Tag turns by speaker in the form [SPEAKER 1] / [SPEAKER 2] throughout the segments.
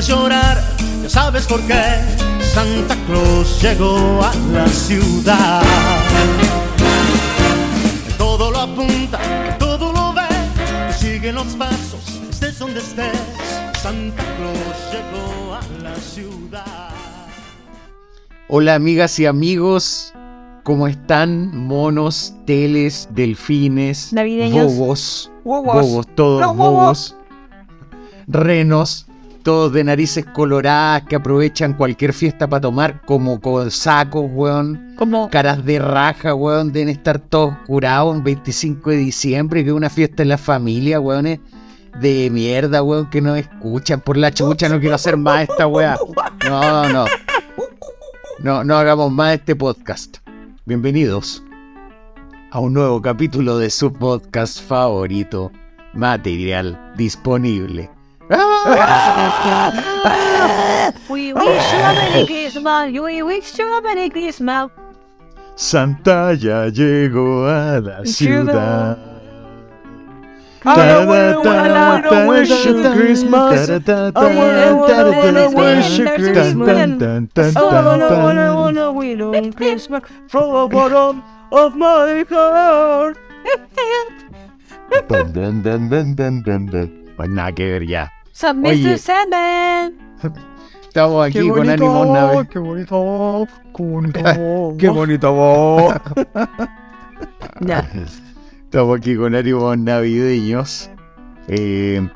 [SPEAKER 1] debes llorar, ya sabes por qué. Santa Claus llegó a la ciudad. Todo lo apunta, todo lo ve, sigue los pasos, estés donde estés. Santa Claus llegó a la ciudad.
[SPEAKER 2] Hola amigas y amigos, ¿cómo están? Monos, teles, delfines,
[SPEAKER 3] Navideños.
[SPEAKER 2] bobos,
[SPEAKER 3] Bobos.
[SPEAKER 2] bobos, todos
[SPEAKER 3] bobos.
[SPEAKER 2] bobos, renos, todos de narices coloradas que aprovechan cualquier fiesta para tomar como con sacos, weón.
[SPEAKER 3] Como
[SPEAKER 2] Caras de raja, weón, deben estar todos curados un 25 de diciembre, que es una fiesta en la familia, weones. De mierda, weón, que no escuchan por la chucha, no quiero hacer más esta weá. No, no. No, no hagamos más este podcast. Bienvenidos a un nuevo capítulo de su podcast favorito, material disponible.
[SPEAKER 3] We wish you a Merry Christmas, we wish you a Merry Christmas.
[SPEAKER 2] Santa ya llegó a la ciudad.
[SPEAKER 3] I don't wanna- I don't wish you Christmas. I wanna- wanna- wanna wish you Christmas. Oh, I wanna, wanna, wanna wish you Christmas from the bottom of my heart.
[SPEAKER 2] Pues nada que ver
[SPEAKER 3] Mr.
[SPEAKER 2] Oye.
[SPEAKER 3] Sandman.
[SPEAKER 2] Estamos aquí con ánimos nave.
[SPEAKER 4] qué bonito, qué bonito.
[SPEAKER 2] Qué bonito.
[SPEAKER 3] Ya.
[SPEAKER 2] Estamos aquí con ánimos navideños. eh,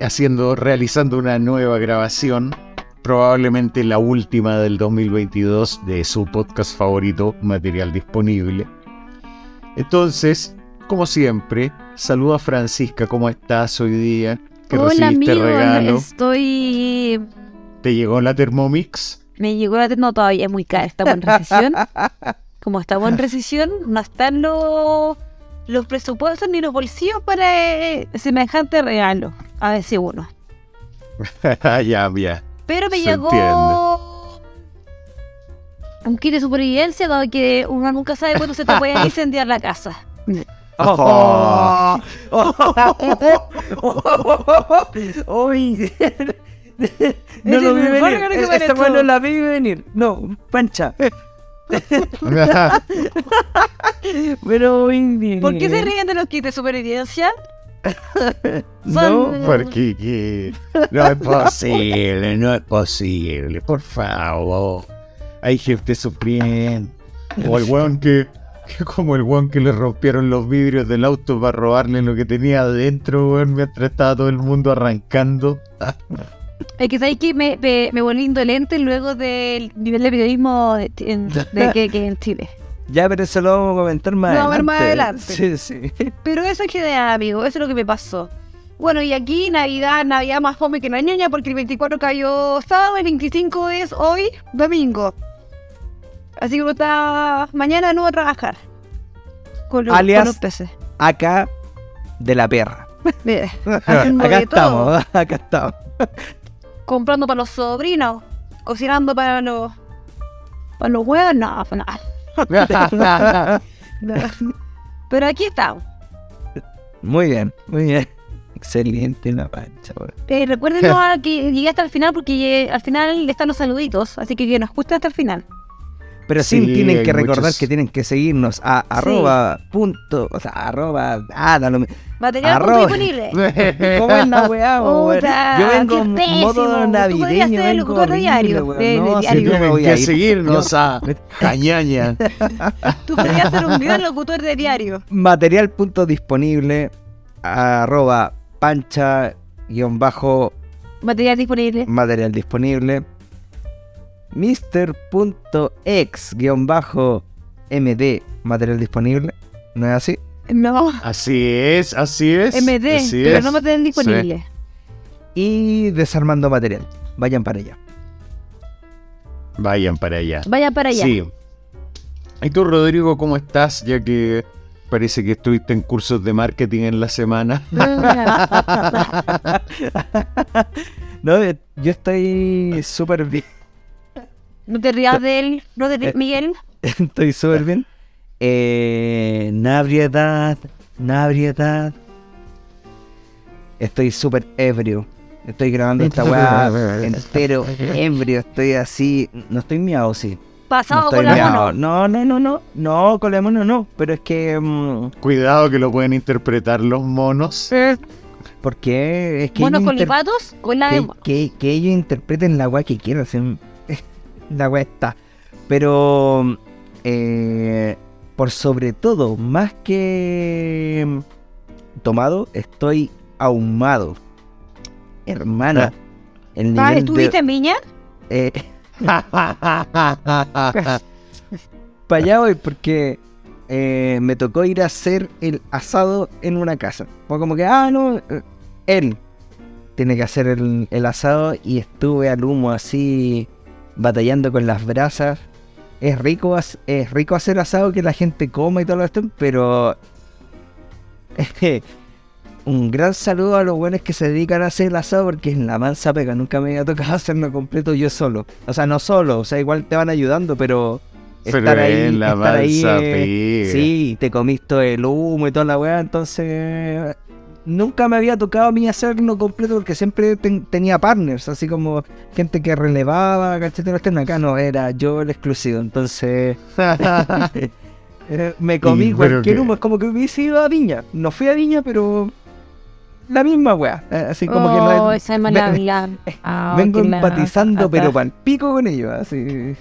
[SPEAKER 2] haciendo, realizando una nueva grabación. Probablemente la última del 2022 de su podcast favorito, material disponible. Entonces, como siempre, saludo a Francisca. ¿Cómo estás hoy día? ¿Qué
[SPEAKER 3] Hola
[SPEAKER 2] recibiste
[SPEAKER 3] amigo,
[SPEAKER 2] regalo?
[SPEAKER 3] estoy...
[SPEAKER 2] ¿Te llegó la Thermomix?
[SPEAKER 3] Me llegó la... No, todavía es muy cara, estamos en recesión. Como estamos en recesión, no están los, los presupuestos ni los bolsillos para eh, semejante regalo, a decir uno.
[SPEAKER 2] ya, ya.
[SPEAKER 3] Pero me
[SPEAKER 2] Se
[SPEAKER 3] llegó
[SPEAKER 2] entiende.
[SPEAKER 3] un kit de supervivencia dado que uno nunca sabe cuándo se te puede incendiar la casa.
[SPEAKER 4] Oh. Uy. No lo vi venir.
[SPEAKER 3] han
[SPEAKER 4] Esta
[SPEAKER 3] hecho.
[SPEAKER 4] weá no la vi venir. No, pancha. Pero bien.
[SPEAKER 3] ¿Por qué se ríen de los kits de supervivencia?
[SPEAKER 4] No,
[SPEAKER 2] Porque que- no es posible, no es posible, por favor. Hay gente sufriendo. O el weón que como el weón que le rompieron los vidrios del auto para robarle lo que tenía adentro, weón, mientras estaba todo el mundo arrancando.
[SPEAKER 3] Es que sabéis que me, me, me volví indolente luego del nivel de periodismo de, que, que en Chile.
[SPEAKER 4] Ya, pero eso lo vamos a comentar más
[SPEAKER 3] Lo vamos a ver
[SPEAKER 4] adelante.
[SPEAKER 3] más adelante.
[SPEAKER 4] Sí, sí.
[SPEAKER 3] Pero eso es general, amigo, eso es lo que me pasó. Bueno, y aquí Navidad, Navidad más fome que la ñaña, porque el 24 cayó sábado, el 25 es hoy, domingo. Así que está mañana no va a trabajar. Con los,
[SPEAKER 4] Alias-
[SPEAKER 3] con los peces.
[SPEAKER 4] Acá de la perra.
[SPEAKER 3] Mire,
[SPEAKER 4] Acá estamos, acá estamos.
[SPEAKER 3] Comprando para los sobrinos, cocinando para los... Para los huevos, no, pues nada. Pero aquí estamos.
[SPEAKER 4] Muy bien, muy bien. Excelente la pancha.
[SPEAKER 3] Eh, recuerden no, que llegué hasta el final porque eh, al final están los saluditos, así que que nos guste hasta el final.
[SPEAKER 4] Pero sí,
[SPEAKER 2] Sí,
[SPEAKER 4] tienen que recordar
[SPEAKER 2] muchos-
[SPEAKER 4] que tienen que seguirnos a arroba punto, o sea, arroba, ah.
[SPEAKER 3] Material disponible.
[SPEAKER 4] ¿Cómo es la weá, Yo vengo en modo
[SPEAKER 3] Tú podrías
[SPEAKER 4] navideño,
[SPEAKER 3] ser
[SPEAKER 4] vengo
[SPEAKER 3] locutor de
[SPEAKER 4] horrible,
[SPEAKER 3] diario,
[SPEAKER 4] weón.
[SPEAKER 3] de- de
[SPEAKER 4] No,
[SPEAKER 3] diario.
[SPEAKER 4] sí, yo me
[SPEAKER 2] Tienen
[SPEAKER 4] voy a
[SPEAKER 2] que
[SPEAKER 4] ir.
[SPEAKER 2] seguirnos a Cañaña.
[SPEAKER 3] Tú podrías ser un gran locutor de diario.
[SPEAKER 4] Material punto disponible arroba pancha guion bajo
[SPEAKER 3] Material disponible.
[SPEAKER 4] material disponible Mr.ex guion bajo md material disponible ¿no es así?
[SPEAKER 3] No,
[SPEAKER 2] Así es, así es.
[SPEAKER 3] MD,
[SPEAKER 2] así
[SPEAKER 3] pero
[SPEAKER 2] es.
[SPEAKER 3] no material disponible.
[SPEAKER 4] y desarmando material vayan para allá
[SPEAKER 2] Vayan para allá.
[SPEAKER 3] Vaya para allá.
[SPEAKER 2] Sí. ¿Y tú, Rodrigo, cómo estás? Ya que parece que estuviste en cursos de marketing en la semana.
[SPEAKER 4] no yo estoy súper bien
[SPEAKER 3] No te rías de él, no te rías, Miguel.
[SPEAKER 4] estoy súper bien eh, nabriedad nabriedad estoy súper ebrio Estoy grabando esta weá entero, ebrio, estoy así. No estoy miado, sí. No
[SPEAKER 3] Pasado
[SPEAKER 4] estoy
[SPEAKER 3] con la mano.
[SPEAKER 4] No, no, no, no. No, con la mano no. Pero es que. mm,
[SPEAKER 2] Cuidado que lo pueden interpretar los monos.
[SPEAKER 4] ¿Por qué? Es que
[SPEAKER 3] Monos con
[SPEAKER 4] inter-
[SPEAKER 3] lipatos, con la
[SPEAKER 4] que,
[SPEAKER 3] de-
[SPEAKER 4] que- que ellos interpreten la weá que quieran. La weá está. Pero. eh, por sobre todo, más que tomado, estoy ahumado. Hermana. El
[SPEAKER 3] Ah,
[SPEAKER 4] nivel
[SPEAKER 3] ¿Estuviste
[SPEAKER 4] de,
[SPEAKER 3] en Viña?
[SPEAKER 4] eh, para allá voy porque eh, me tocó ir a hacer el asado en una casa. Fue como que, ah, no, eh, él tiene que hacer el, el asado y estuve al humo así batallando con las brasas. Es rico, es rico hacer asado que la gente coma y todo esto, pero un gran saludo a los buenos que se dedican a hacer el asado porque es la mansa pega. Nunca me había tocado hacerlo completo yo solo. O sea, no solo, o sea, igual te van ayudando, pero
[SPEAKER 2] Pero
[SPEAKER 4] estar ahí,
[SPEAKER 2] es la
[SPEAKER 4] estar ahí,
[SPEAKER 2] mansa
[SPEAKER 4] eh,
[SPEAKER 2] pega.
[SPEAKER 4] sí, te comiste el humo y toda la weá, entonces nunca me había tocado a mí hacerlo completo porque siempre ten- tenía partners, así como gente que relevaba, ¿cachai? No estén acá, no, era yo el exclusivo, entonces eh, me comí
[SPEAKER 2] Y,
[SPEAKER 4] cualquier humo, es como que hubiese ido a Viña, no fui a Viña, pero la misma weá, eh, así como que no
[SPEAKER 3] oh,
[SPEAKER 4] es-
[SPEAKER 3] esa es mala. Ah,
[SPEAKER 4] vengo
[SPEAKER 3] la-
[SPEAKER 4] empatizando, pero
[SPEAKER 3] acá.
[SPEAKER 4] pal pico con ellos, así.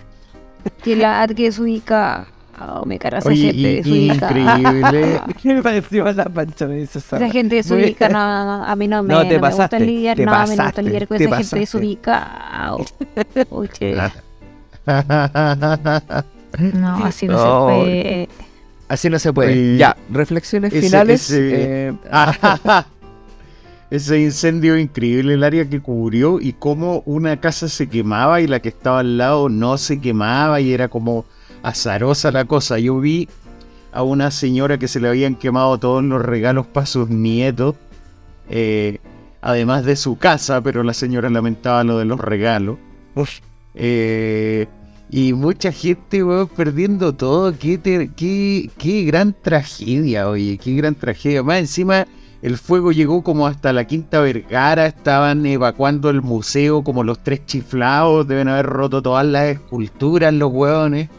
[SPEAKER 3] Que la que es ubica. Oh, me carga esa
[SPEAKER 2] Oye,
[SPEAKER 3] gente desubicada.
[SPEAKER 2] increíble.
[SPEAKER 4] me pareció la pancha, me dice esa
[SPEAKER 3] gente desubica, no, a mí no me,
[SPEAKER 4] No, te
[SPEAKER 3] no me gusta
[SPEAKER 4] pasaste,
[SPEAKER 3] lidiar,
[SPEAKER 4] te
[SPEAKER 3] no, a mí no me gusta
[SPEAKER 4] pasaste,
[SPEAKER 3] lidiar con esa gente
[SPEAKER 4] pasaste.
[SPEAKER 3] desubicada. Oye, no, así no,
[SPEAKER 4] No.
[SPEAKER 3] se puede.
[SPEAKER 4] Así no se puede. Ya, reflexiones
[SPEAKER 2] ese-
[SPEAKER 4] finales.
[SPEAKER 2] ese-
[SPEAKER 4] eh,
[SPEAKER 2] Ese incendio increíble, el área que cubrió y cómo una casa se quemaba y la que estaba al lado no se quemaba y era como azarosa la cosa. Yo vi a una señora que se le habían quemado todos los regalos para sus nietos, eh, además de su casa, pero la señora lamentaba lo de los regalos. Eh, y mucha gente, weón, perdiendo todo. Qué, qué, qué gran tragedia, oye, qué gran tragedia. Más encima, el fuego llegó como hasta la Quinta Vergara. Estaban evacuando el museo como los tres chiflados. Deben haber roto todas las esculturas, los weones.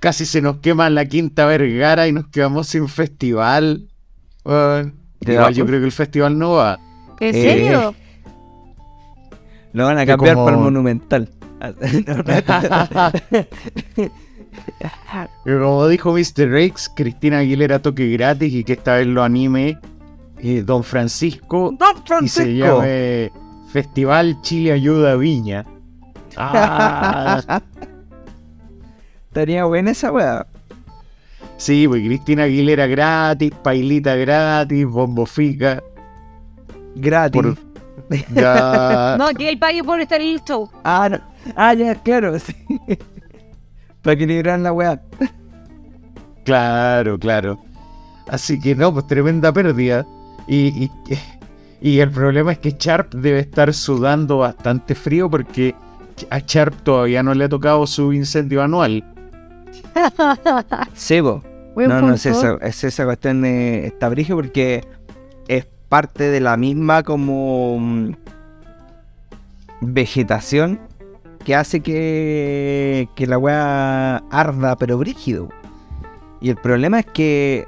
[SPEAKER 2] Casi se nos quema la Quinta Vergara y nos quedamos sin festival. Weón,
[SPEAKER 4] ¿Te
[SPEAKER 2] igual yo creo que el festival no va.
[SPEAKER 3] ¿En
[SPEAKER 4] Eh,
[SPEAKER 3] serio?
[SPEAKER 4] lo van a
[SPEAKER 2] Que
[SPEAKER 4] cambiar
[SPEAKER 2] como-
[SPEAKER 4] para el monumental.
[SPEAKER 2] Como dijo Mr. X, Cristina Aguilera toque gratis y que esta vez lo anime eh, Don Francisco
[SPEAKER 4] Don
[SPEAKER 2] y se
[SPEAKER 4] Francisco.
[SPEAKER 2] llame Festival Chile Ayuda Viña. Ah,
[SPEAKER 4] Estaría buena esa weá.
[SPEAKER 2] sí, pues Cristina Aguilera gratis, Pailita gratis, Bombofica.
[SPEAKER 4] Gratis.
[SPEAKER 2] Por- Ya,
[SPEAKER 3] No, que él pague por estar en el show.
[SPEAKER 4] Ah, no. Ah, ya, claro. Sí. para equilibrar la weá.
[SPEAKER 2] Claro, claro. Así que no, pues tremenda pérdida. Y, y, y el problema es que Sharp debe estar sudando bastante frío porque a Sharp todavía no le ha tocado su incendio anual.
[SPEAKER 4] Sebo. No, no, es esa, es esa cuestión de está brígido porque es parte de la misma como mm, vegetación que hace que, que la weá arda, pero brígido. Y el problema es que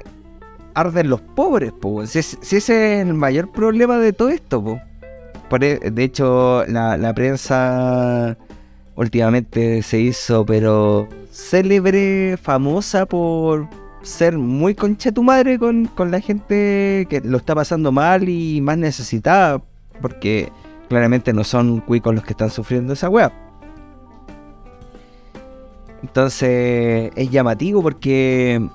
[SPEAKER 4] arden los pobres, po. Si, es- si ese es el mayor problema de todo esto, po. Por e- de hecho, la, la prensa últimamente se hizo, pero célebre, famosa por ser muy concha tu madre con, con la gente que lo está pasando mal y más necesitada, porque claramente no son cuicos los que están sufriendo esa wea. Entonces es llamativo porque,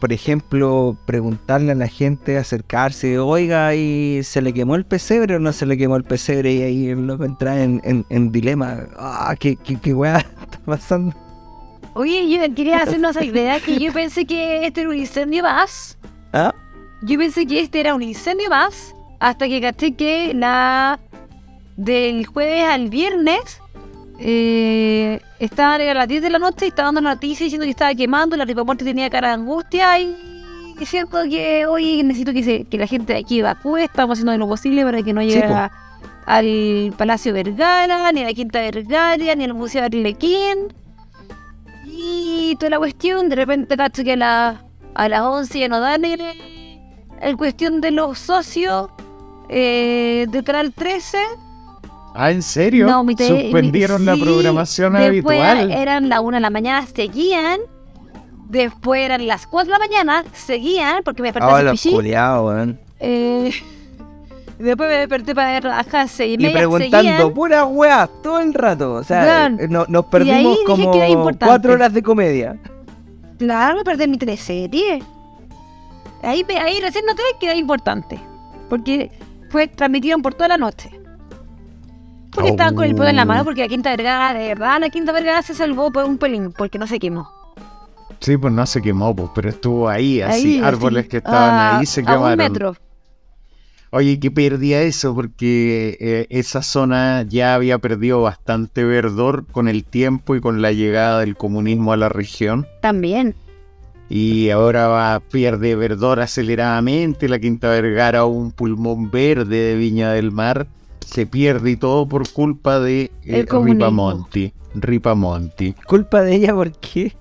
[SPEAKER 4] por ejemplo, preguntarle a la gente, acercarse, oiga, ¿y se le quemó el pesebre o no se le quemó el pesebre? Y ahí loco entra en, en- en dilema. Ah, ¿qué, qué, qué weá está pasando?
[SPEAKER 3] Oye, yo quería hacernos la idea que yo pensé que este era un incendio más.
[SPEAKER 4] ¿Ah?
[SPEAKER 3] Yo pensé que este era un incendio más. Hasta que caché que la del jueves al viernes eh, estaban a las 10 de la noche y estaban dando noticias diciendo que estaba quemando, la ripa muerte tenía cara de angustia y diciendo que hoy necesito que, se, que la gente de aquí evacúe, estamos haciendo lo posible para que no llegue a- al Palacio Vergara, ni a la Quinta Vergara, ni al Museo de Arlequín. Y toda la cuestión, de repente cacho que a, la- a las 11 ya no dan el, el cuestión de los socios eh, del Canal 13.
[SPEAKER 2] Ah, ¿en serio?
[SPEAKER 3] No, mi te-
[SPEAKER 2] Suspendieron
[SPEAKER 3] mi-
[SPEAKER 2] la
[SPEAKER 3] sí,
[SPEAKER 2] programación
[SPEAKER 3] después
[SPEAKER 2] habitual.
[SPEAKER 3] eran las 1 de la mañana, seguían. Después eran las 4 de la mañana, seguían, porque me desperté a hacer
[SPEAKER 4] los
[SPEAKER 3] pichí. Eh, después me desperté para trabajar 6 y
[SPEAKER 4] Y
[SPEAKER 3] media,
[SPEAKER 4] preguntando
[SPEAKER 3] seguían.
[SPEAKER 4] puras weas todo el rato. O sea, eh, no- nos perdimos como cuatro horas de comedia.
[SPEAKER 3] Claro, me perdí mi teleserie. Ahí, ahí recién noté que era importante. Porque fue transmitido por toda la noche. Porque estaban con el poder en la mano, porque la Quinta Vergara, de verdad, la Quinta Vergara se salvó por un pelín, porque no se quemó.
[SPEAKER 2] Sí, pues no se quemó, pues, pero estuvo ahí, así,
[SPEAKER 3] Ahí,
[SPEAKER 2] árboles que estaban ahí se
[SPEAKER 3] A un
[SPEAKER 2] quemaron.
[SPEAKER 3] metro.
[SPEAKER 2] Oye, qué perdía eso, porque eh, esa zona ya había perdido bastante verdor con el tiempo y con la llegada del comunismo a la región.
[SPEAKER 3] También.
[SPEAKER 2] Y ahora va, pierde verdor aceleradamente. La Quinta Vergara, un pulmón verde de Viña del Mar, se pierde y todo por culpa de eh. Ripamonti. Ripamonti.
[SPEAKER 4] Culpa de ella, ¿por qué?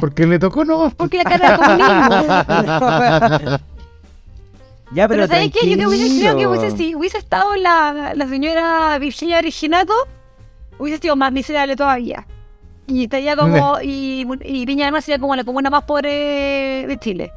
[SPEAKER 2] Porque le tocó no.
[SPEAKER 3] Porque la cara del comunismo.
[SPEAKER 4] Ya, pero,
[SPEAKER 3] Pero, ¿sabes qué? Yo que hubiese, creo que hubiese, si hubiese estado la, la señora Virginia Reginato, hubiese sido más miserable todavía. Y estaría como. y, y Viña Mar sería como la comuna más pobre de Chile.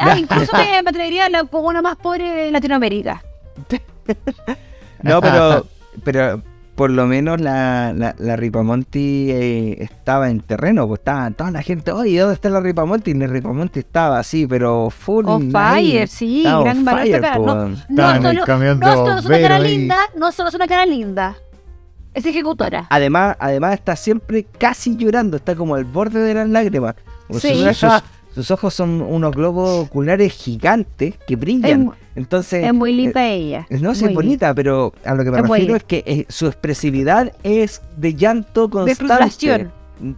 [SPEAKER 3] Ah, incluso me, me atrevería a la comuna más pobre de Latinoamérica.
[SPEAKER 4] No, pero, pero por lo menos la, la, la Ripamonti eh, estaba en terreno, pues estaba toda la gente, oye, ¿dónde está la Ripamonti? Y la Ripamonti estaba así, pero full.
[SPEAKER 3] On fire, sí, gran valor No, solo,
[SPEAKER 2] de
[SPEAKER 3] no solo es una cara linda, no solo es una cara linda. Es ejecutora.
[SPEAKER 4] Además, además está siempre casi llorando, está como al borde de las lágrimas. Sus,
[SPEAKER 3] Sí.
[SPEAKER 4] sus- sus ojos son unos globos oculares gigantes que brillan. Entonces,
[SPEAKER 3] es muy linda ella.
[SPEAKER 4] eh, no, sí,
[SPEAKER 3] Muy
[SPEAKER 4] es bonita, pero a lo que me
[SPEAKER 3] Es
[SPEAKER 4] refiero es que eh, su expresividad es de llanto constante.
[SPEAKER 3] frustración.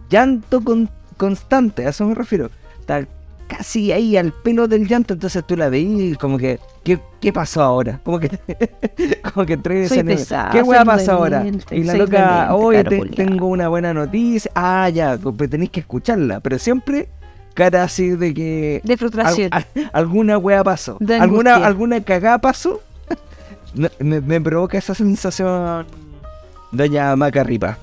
[SPEAKER 4] Llanto con- constante, a eso me refiero. Está casi ahí al pelo del llanto, entonces tú la veís como que, ¿qué, qué pasó ahora? Como que, como que entré en
[SPEAKER 3] pesada,
[SPEAKER 4] ¿Qué hueá pasó ahora? Y la loca,
[SPEAKER 3] claro,
[SPEAKER 4] te- tengo una buena noticia. Ah, ya, pues tenéis que escucharla, pero siempre cara así de que
[SPEAKER 3] De frustración.
[SPEAKER 4] al- al- alguna wea pasó.
[SPEAKER 3] De
[SPEAKER 4] Alguna, alguna cagada pasó. Me provoca esa sensación, doña Macarripa.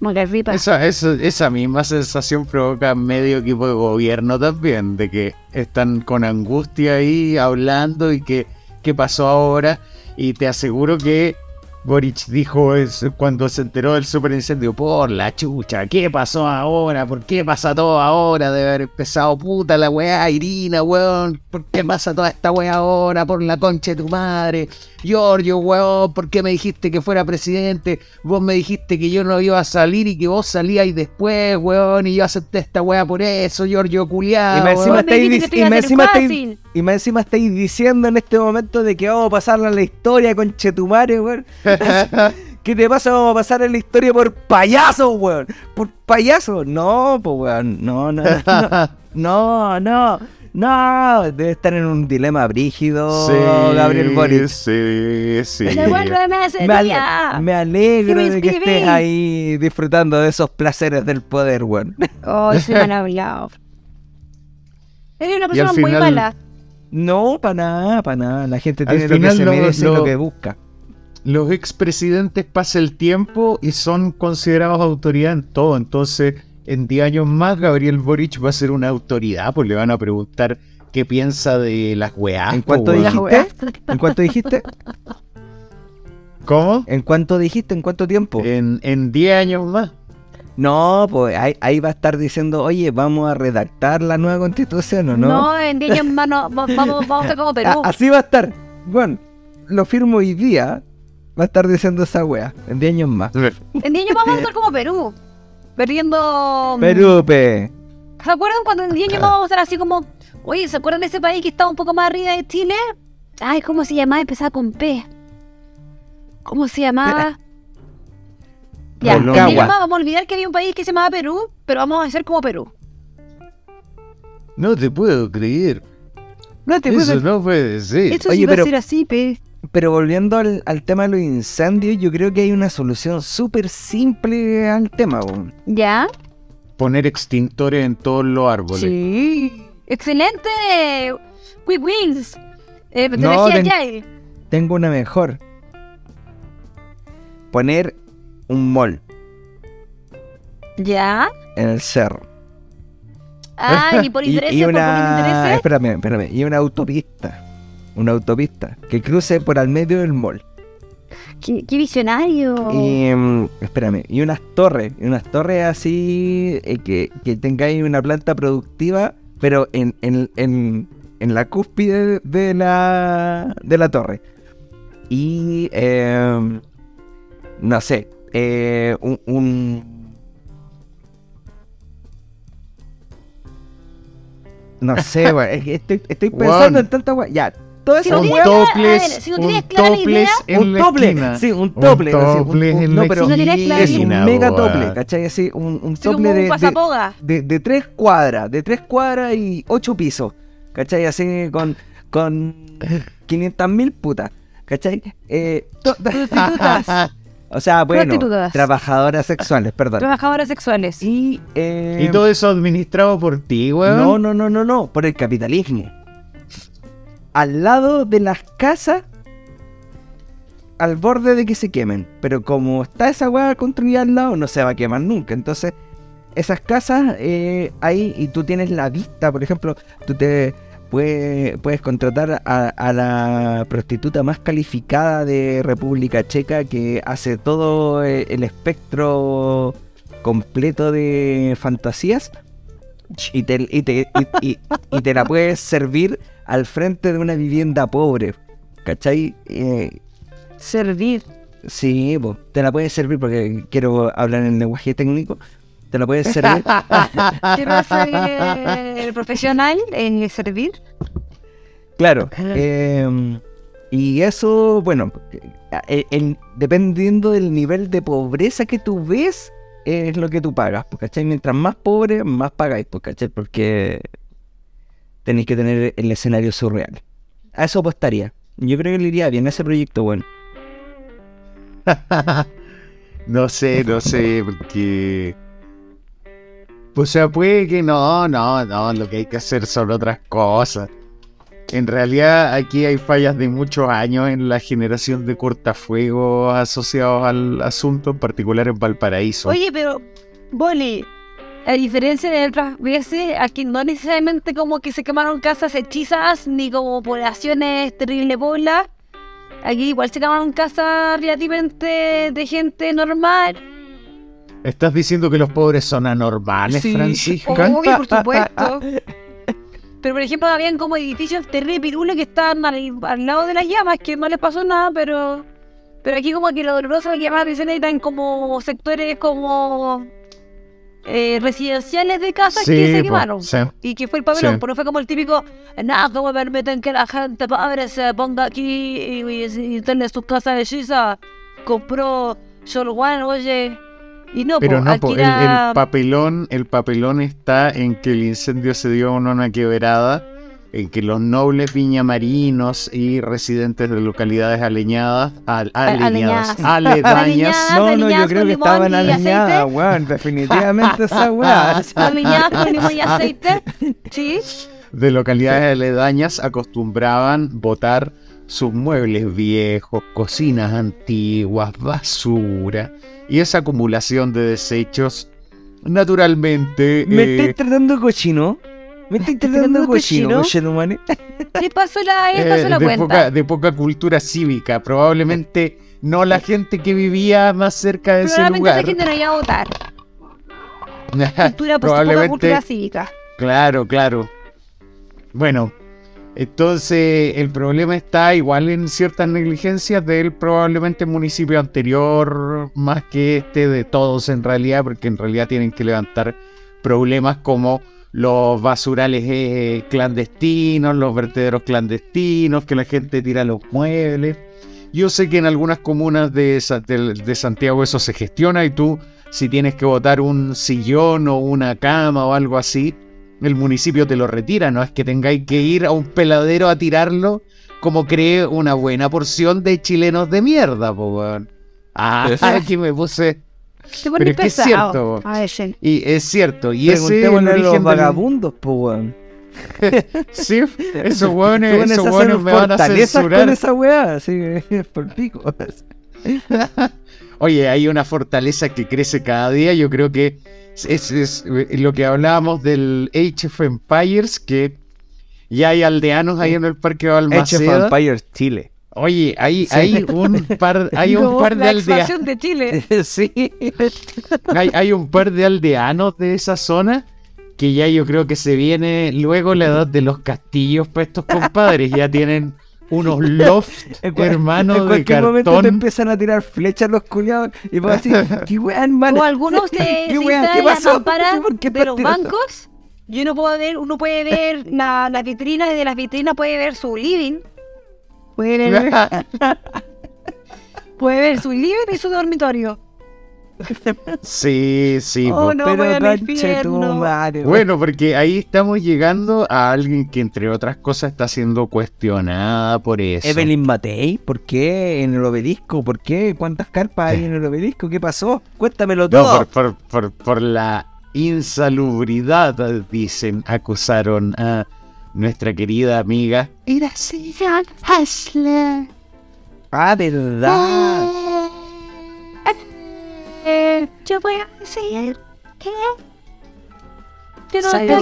[SPEAKER 3] Macarripa.
[SPEAKER 2] Esa, esa, esa misma sensación provoca medio equipo de gobierno también, de que están con angustia ahí hablando y que qué pasó ahora. Y te aseguro que Boric dijo eso cuando se enteró del superincendio, por la chucha, ¿qué pasó ahora? ¿Por qué pasa todo ahora? De haber empezado puta la weá, Irina, weón. ¿Por qué pasa toda esta weá ahora? Por la concha de tu madre. Giorgio, weón, ¿por qué me dijiste que fuera presidente? Vos me dijiste que yo no iba a salir y que vos salíais después, weón, y yo acepté esta weá por eso, Giorgio culiado.
[SPEAKER 4] y más encima
[SPEAKER 3] Vos me
[SPEAKER 4] estáis, y encima estáis- y más encima estáis diciendo en este momento de que vamos a pasarla a la historia con Chetumare, weón. ¿Qué te pasa? Vamos a pasar en la historia por payaso, weón. Por payaso. No, pues weón. No, no, no. No, no. No. Debe estar en un dilema brígido, Gabriel Boric.
[SPEAKER 2] Sí, sí.
[SPEAKER 3] Devuélveme ese
[SPEAKER 4] Me, ale-
[SPEAKER 3] día.
[SPEAKER 4] me alegro
[SPEAKER 3] me
[SPEAKER 4] de que estés ahí disfrutando de esos placeres del poder, weón.
[SPEAKER 3] Oh, soy mal hablado. Eres una persona muy mala.
[SPEAKER 4] No, para nada, para nada. La gente tiene lo que se
[SPEAKER 2] lo-
[SPEAKER 4] merece y
[SPEAKER 2] lo-
[SPEAKER 4] lo que busca.
[SPEAKER 2] Los expresidentes pasan el tiempo y son considerados autoridad en todo. Entonces, en 10 años más, Gabriel Boric va a ser una autoridad, pues le van a preguntar qué piensa de las weás.
[SPEAKER 4] ¿En
[SPEAKER 2] po,
[SPEAKER 4] cuánto dijiste? ¿En cuánto dijiste?
[SPEAKER 2] ¿Cómo?
[SPEAKER 4] ¿En cuánto dijiste? ¿En cuánto tiempo?
[SPEAKER 2] En, en 10 años más.
[SPEAKER 4] No, pues ahí, ahí va a estar diciendo, oye, vamos a redactar la nueva constitución, ¿o
[SPEAKER 3] No,
[SPEAKER 4] no?
[SPEAKER 3] en 10 años más no, va- vamos, vamos a estar como Perú.
[SPEAKER 4] A- así va a estar. Bueno, lo firmo hoy día. Va a estar diciendo esa wea. En 10 años más.
[SPEAKER 3] En 10 años más vamos a estar como Perú. Perdiendo.
[SPEAKER 4] Perupe.
[SPEAKER 3] ¿Se acuerdan cuando en 10 años vamos a estar así como. Oye, ¿se acuerdan de ese país que estaba un poco más arriba de Chile? Ay, ¿cómo se llamaba? Empezaba con P. ¿Cómo se llamaba? Ya, en 10
[SPEAKER 4] Rancagua.
[SPEAKER 3] años más vamos a olvidar que había un país que se llamaba Perú, pero vamos a hacer como Perú.
[SPEAKER 2] No te puedo creer.
[SPEAKER 5] No te
[SPEAKER 2] Eso
[SPEAKER 5] puedo...
[SPEAKER 2] no puede ser.
[SPEAKER 5] Esto
[SPEAKER 4] Oye,
[SPEAKER 5] sí va
[SPEAKER 4] pero-
[SPEAKER 5] a ser así, pe.
[SPEAKER 4] Pero volviendo al, al tema de los incendios, yo creo que hay una solución súper simple al tema.
[SPEAKER 3] ¿Ya?
[SPEAKER 2] Poner extintores en todos los árboles.
[SPEAKER 5] Sí.
[SPEAKER 3] ¡Excelente! ¡Quick wins! Eh,
[SPEAKER 4] No, ten-
[SPEAKER 3] Agile.
[SPEAKER 4] Tengo una mejor. Poner un mall
[SPEAKER 3] ¿Ya?
[SPEAKER 4] en el cerro.
[SPEAKER 3] Ah, y por
[SPEAKER 4] Y-
[SPEAKER 3] intereses,
[SPEAKER 4] y,
[SPEAKER 3] por poquito
[SPEAKER 4] una...
[SPEAKER 3] intereses.
[SPEAKER 4] Espérame, espérame. Y una autopista. Una autopista que cruce por al medio del mall.
[SPEAKER 3] Qué, qué visionario.
[SPEAKER 4] Y, mm, espérame, y unas torres, y unas torres así eh, que, que tengáis una planta productiva, pero en, en, en, en la cúspide de la, de la torre. Y, eh, no sé, eh, un... un- No sé, estoy, estoy pensando en tanta weá. Ya, todo
[SPEAKER 3] Si
[SPEAKER 4] eso
[SPEAKER 3] no
[SPEAKER 2] Un
[SPEAKER 3] tienes
[SPEAKER 4] weón-
[SPEAKER 3] clara- a ver,
[SPEAKER 2] toples,
[SPEAKER 3] si no
[SPEAKER 2] un
[SPEAKER 3] tienes clara la
[SPEAKER 2] toples
[SPEAKER 3] idea-
[SPEAKER 2] en la esquina.
[SPEAKER 4] sí, un tople,
[SPEAKER 2] Un
[SPEAKER 4] así, un-
[SPEAKER 2] tople
[SPEAKER 4] un-
[SPEAKER 2] en
[SPEAKER 4] no, pero
[SPEAKER 3] Si no tienes
[SPEAKER 2] esquina,
[SPEAKER 3] clara
[SPEAKER 4] es un mega tople, ¿cachai? Así, un, un tople
[SPEAKER 3] un
[SPEAKER 4] de, de, de, de tres cuadras, de tres cuadras y ocho pisos, ¿cachai? Así con, con 500 mil putas, ¿cachai? Eh, o sea, bueno, trabajadoras sexuales, perdón.
[SPEAKER 3] Trabajadoras sexuales.
[SPEAKER 4] Y, eh,
[SPEAKER 2] Y todo eso administrado por ti, weón.
[SPEAKER 4] no, no, no, no, no, por el capitalismo. Al lado de las casas, al borde de que se quemen. Pero como está esa weá construida al lado, no se va a quemar nunca. Entonces, esas casas eh, ahí, y tú tienes la vista, por ejemplo, tú te puedes, puedes contratar a, a la prostituta más calificada de República Checa que hace todo eh, el espectro completo de fantasías y te, y te, y- te la puedes servir al frente de una vivienda pobre. ¿Cachai? Eh,
[SPEAKER 3] Servir.
[SPEAKER 4] sí, po, te la puedes servir porque quiero hablar en lenguaje técnico. Te la puedes servir.
[SPEAKER 3] Quiero ser profesional en servir.
[SPEAKER 4] claro. eh, y eso, bueno, eh, el- dependiendo del nivel de pobreza que tú ves, es lo que tú pagas. ¿Cachai? Mientras más pobre, más pagáis, ¿cachai? Porque tenéis que tener el escenario surreal. A eso apostaría. Yo creo que le iría bien a ese proyecto, bueno.
[SPEAKER 2] No sé, no sé, porque. O sea, puede que no, no, no, lo que hay que hacer son otras cosas. En realidad, aquí hay fallas de muchos años en la generación de cortafuegos asociados al asunto, en particular en Valparaíso.
[SPEAKER 3] Oye, pero, Boli, a diferencia de otras veces, aquí no necesariamente como que se quemaron casas hechizas ni como poblaciones terrible bola. Aquí igual se quemaron casas relativamente de gente normal.
[SPEAKER 2] ¿Estás diciendo que los pobres son anormales,
[SPEAKER 4] Sí.
[SPEAKER 2] Francisco?
[SPEAKER 3] Obvio, por supuesto. Pero por ejemplo, habían como edificios terrible pirulos que estaban al, al lado de las llamas, que no les pasó nada, pero. Pero aquí como que lo doloroso que más atención eran como sectores como eh, residenciales de casas que se quemaron.
[SPEAKER 2] sí.
[SPEAKER 3] Y que fue el pabellón,
[SPEAKER 2] Sí.
[SPEAKER 3] pero no fue como el típico, nada, como permiten que la gente pobre se ponga aquí y, y, y tener sus casas hechizas. Compró Solo One, oye. Y no,
[SPEAKER 2] Pero
[SPEAKER 3] po,
[SPEAKER 2] no, po, el, papelón, el papelón está en que el incendio se dio en una quebrada, en que los nobles viñamarinos y residentes de localidades aleñadas, al- aleñadas,
[SPEAKER 3] aleñadas.
[SPEAKER 2] aledañas,
[SPEAKER 3] Aleñadas.
[SPEAKER 4] No, no, yo creo que estaban
[SPEAKER 3] aceite.
[SPEAKER 4] weón. Definitivamente esa weá.
[SPEAKER 3] alineadas con limón y aceite. Sí.
[SPEAKER 2] de localidades aledañas acostumbraban botar sus muebles viejos, cocinas antiguas, basura y esa acumulación de desechos. Naturalmente,
[SPEAKER 4] ¿Me
[SPEAKER 2] eh,
[SPEAKER 4] estáis tratando de cochino? ¿Me estáis tratando de cochino,
[SPEAKER 5] cochino?
[SPEAKER 3] pasó la, le
[SPEAKER 2] eh,
[SPEAKER 3] pasó la
[SPEAKER 2] de,
[SPEAKER 3] cuenta.
[SPEAKER 2] poca, de poca cultura cívica. Probablemente no la gente que vivía más cerca de ese
[SPEAKER 3] Probablemente
[SPEAKER 2] lugar.
[SPEAKER 3] esa gente no iba a votar. Cultura, pues, poca
[SPEAKER 2] Probablemente
[SPEAKER 3] cultura cívica.
[SPEAKER 2] Claro, claro. Bueno, entonces el problema está igual en ciertas negligencias del probablemente municipio anterior, más que este de todos en realidad, porque en realidad tienen que levantar problemas como los basurales eh, clandestinos, los vertederos clandestinos, que la gente tira los muebles. Yo sé que en algunas comunas de, de- de Santiago eso se gestiona y tú, si tienes que botar un sillón o una cama o algo así, el municipio te lo retira, no es que tengáis que ir a un peladero a tirarlo como cree una buena porción de chilenos de mierda, po, weón. Ah, aquí me puse.
[SPEAKER 3] Te
[SPEAKER 2] Pero es que es cierto.
[SPEAKER 3] A.
[SPEAKER 2] Y es cierto, y ese es el
[SPEAKER 4] los
[SPEAKER 2] origen del-
[SPEAKER 4] vagabundos, pues, weón.
[SPEAKER 2] Sí, esos hueones,
[SPEAKER 4] Esos
[SPEAKER 2] hueones me van a censurar.
[SPEAKER 4] con esa weá, así por pico.
[SPEAKER 2] Oye, hay una fortaleza que crece cada día. Yo creo que es, es, lo que hablábamos del Age of Empires, que ya hay aldeanos ahí en el Parque
[SPEAKER 4] Age of
[SPEAKER 2] Balmaceda.
[SPEAKER 4] Empires Chile.
[SPEAKER 2] Oye, hay,
[SPEAKER 4] Sí.
[SPEAKER 2] hay un par, hay un
[SPEAKER 3] No,
[SPEAKER 2] par de
[SPEAKER 3] la
[SPEAKER 2] aldeanos.
[SPEAKER 3] de Chile.
[SPEAKER 4] sí.
[SPEAKER 2] Hay, hay un par de aldeanos de esa zona que ya yo creo que se viene luego la edad de los castillos para estos compadres. Ya tienen unos lofts, hermanos
[SPEAKER 4] en
[SPEAKER 2] de
[SPEAKER 4] cualquier momento te empiezan a tirar flechas los culiados y vos así, qué weá, hermano.
[SPEAKER 3] O algunos de
[SPEAKER 4] ¿Qué
[SPEAKER 3] instalan
[SPEAKER 4] ¿Qué pasó?
[SPEAKER 3] lámparas
[SPEAKER 4] ¿Por qué
[SPEAKER 3] de los bancos. Y uno puede ver, uno puede ver la, las vitrinas y de las vitrinas puede ver su living. Puede ver, puede ver su living y su dormitorio.
[SPEAKER 2] Sí, sí.
[SPEAKER 3] Oh,
[SPEAKER 2] po.
[SPEAKER 3] no,
[SPEAKER 4] Pero tu madre.
[SPEAKER 2] Bueno, porque ahí estamos llegando a alguien que entre otras cosas está siendo cuestionada por eso.
[SPEAKER 4] Evelyn Matei, ¿por qué en el obelisco? ¿Por qué? ¿Cuántas carpas hay en el obelisco? ¿Qué pasó? Cuéntamelo
[SPEAKER 2] No,
[SPEAKER 4] todo.
[SPEAKER 2] por, por, por, por la insalubridad, dicen, acusaron a nuestra querida amiga.
[SPEAKER 4] Ah, verdad.
[SPEAKER 3] Eh, yo voy a decir que... Que no está-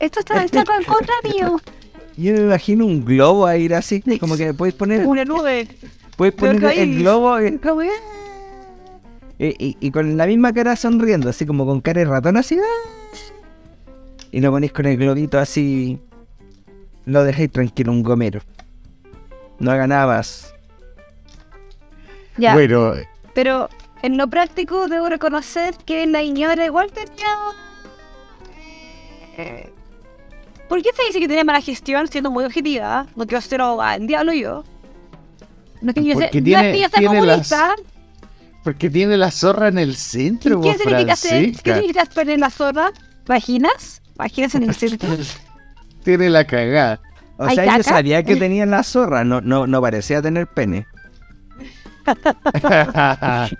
[SPEAKER 3] Esto está, está en contra mío.
[SPEAKER 4] Yo me imagino un globo a ir así, como que puedes poner,
[SPEAKER 3] Una nube.
[SPEAKER 4] puedes poner el globo y con la misma cara sonriendo, así como con cara de ratón así. ¡ah! Y lo ponéis con el globito así. Lo dejáis tranquilo, un gomero. No haga nada más.
[SPEAKER 3] Ya,
[SPEAKER 2] Bueno,
[SPEAKER 3] pero en lo práctico debo reconocer que la señora igual tenía... Eh, ¿Por qué se dice que tenía mala gestión siendo muy objetiva? No quiero ser el diablo yo. No que yo sea,
[SPEAKER 2] Porque
[SPEAKER 3] no
[SPEAKER 2] tiene-
[SPEAKER 3] es que yo sea
[SPEAKER 2] tiene las- porque tiene la zorra en el centro,
[SPEAKER 3] ¿Qué
[SPEAKER 2] vos,
[SPEAKER 3] significa ser? ¿Qué significa poner la zorra? ¿Vaginas? ¿Vaginas en el centro?
[SPEAKER 2] Tiene la cagada.
[SPEAKER 4] O
[SPEAKER 3] ¿Hay
[SPEAKER 4] sea, yo sabía que tenía la zorra, no, no, no parecía tener pene.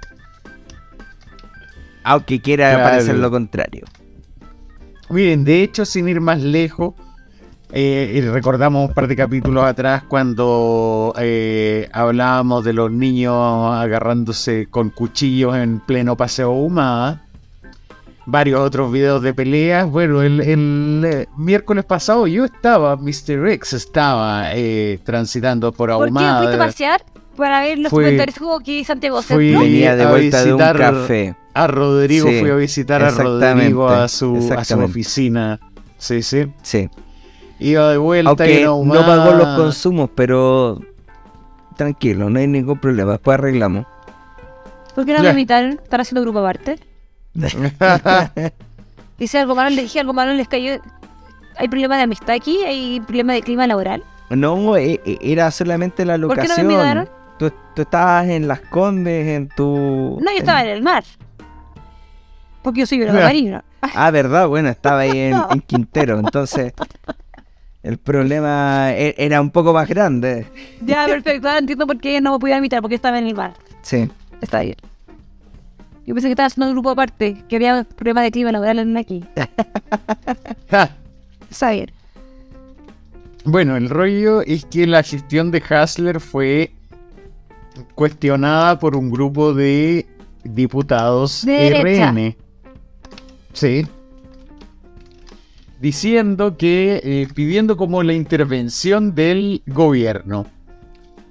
[SPEAKER 4] Aunque quiera
[SPEAKER 2] Claro.
[SPEAKER 4] parecer lo contrario.
[SPEAKER 2] Miren, de hecho, sin ir más lejos, eh, recordamos un par de capítulos atrás cuando eh, hablábamos de los niños agarrándose con cuchillos en pleno paseo humada. Varios otros videos de peleas. Bueno, el, el, eh, miércoles pasado yo estaba, Mr. X estaba eh, transitando por
[SPEAKER 3] ¿Por qué fuiste a
[SPEAKER 2] Ahumada.
[SPEAKER 3] pasear? Para ver los
[SPEAKER 2] Fui-
[SPEAKER 3] comentarios que hubo aquí Santiago
[SPEAKER 2] fui-.
[SPEAKER 4] Venía de
[SPEAKER 2] a
[SPEAKER 4] vuelta de un
[SPEAKER 2] visitar-
[SPEAKER 4] café.
[SPEAKER 2] A Rodrigo,
[SPEAKER 4] Sí,
[SPEAKER 2] fui a visitar a Rodrigo a su, a su oficina. Sí, sí.
[SPEAKER 4] Sí.
[SPEAKER 2] Iba de vuelta
[SPEAKER 4] Aunque
[SPEAKER 2] y
[SPEAKER 4] no pagó los consumos, pero tranquilo, no hay ningún problema. Después arreglamos.
[SPEAKER 3] ¿Por qué no me invitaron? ¿Están haciendo grupo aparte? Dice algo malo, le dije algo malo, les cayó. ¿Hay problema de amistad aquí? ¿Hay problema de clima laboral?
[SPEAKER 4] No, e- e- era solamente la
[SPEAKER 3] ¿Por qué no me
[SPEAKER 4] locación.
[SPEAKER 3] invitaron?
[SPEAKER 4] Tú, tú estabas en Las Condes, en tu...
[SPEAKER 3] No, yo estaba en el mar. Porque yo soy una marina.
[SPEAKER 4] Ah, verdad, bueno, estaba ahí en, en Quintero, entonces el problema e- era un poco más grande.
[SPEAKER 3] Ya, perfecto. Ahora entiendo por qué no me podía invitar, porque estaba en el mar.
[SPEAKER 4] Sí.
[SPEAKER 3] Está bien. Yo pensé que estaba haciendo un grupo aparte, que había problemas de clima laboral en aquí. Está bien.
[SPEAKER 2] Bueno, el rollo es que la gestión de Hassler fue cuestionada por un grupo de diputados
[SPEAKER 3] De derecha.
[SPEAKER 2] RN. Sí. Diciendo que, eh, pidiendo como la intervención del gobierno.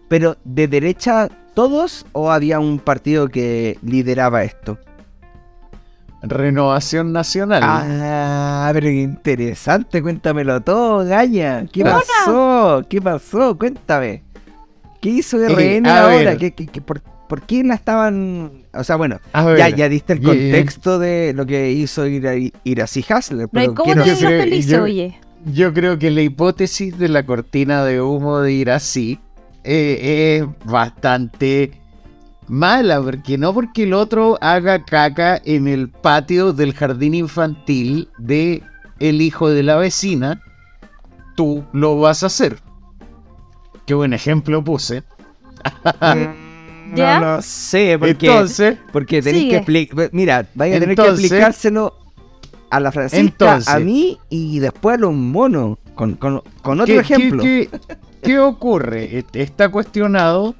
[SPEAKER 4] Pero de derecha todos o había un partido que lideraba esto?
[SPEAKER 2] Renovación Nacional.
[SPEAKER 4] Ah, pero qué interesante, cuéntamelo todo, Gaña. ¿Qué pasó? ¿Qué pasó? Cuéntame. ¿Qué hizo
[SPEAKER 2] Eh,
[SPEAKER 4] RN
[SPEAKER 2] a
[SPEAKER 4] ahora? ¿Qué, qué- qué- por, por qué la estaban...? O sea, bueno, ya, ya diste el contexto de lo que hizo Ira- Iracy Hasler,
[SPEAKER 3] No, ¿y
[SPEAKER 4] pero
[SPEAKER 3] ¿Cómo te
[SPEAKER 2] yo creo-
[SPEAKER 3] feliz,
[SPEAKER 2] yo-
[SPEAKER 3] oye?
[SPEAKER 2] Yo creo que la hipótesis de la cortina de humo de ir así eh, es bastante Mala, porque no porque el otro haga caca en el patio del jardín infantil de el hijo de la vecina, tú lo vas a hacer. Qué buen ejemplo puse.
[SPEAKER 3] ¿Ya?
[SPEAKER 4] No lo sé, porque,
[SPEAKER 2] Entonces,
[SPEAKER 4] porque tenéis
[SPEAKER 3] Sigue.
[SPEAKER 4] que explicar. Mira, vaya a tener
[SPEAKER 2] Entonces-
[SPEAKER 4] que explicárselo a la Francisca,
[SPEAKER 2] Entonces-
[SPEAKER 4] a mí y después a los monos. Con, con- con otro
[SPEAKER 2] ¿qué,
[SPEAKER 4] ejemplo.
[SPEAKER 2] qué- qué- qué ocurre? Está cuestionado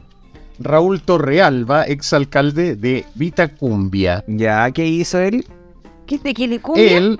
[SPEAKER 2] Raúl Torrealba, exalcalde de Vitacumbia.
[SPEAKER 4] Ya, ¿qué hizo él?
[SPEAKER 3] ¿Qué es de Quilicumia?
[SPEAKER 2] Él,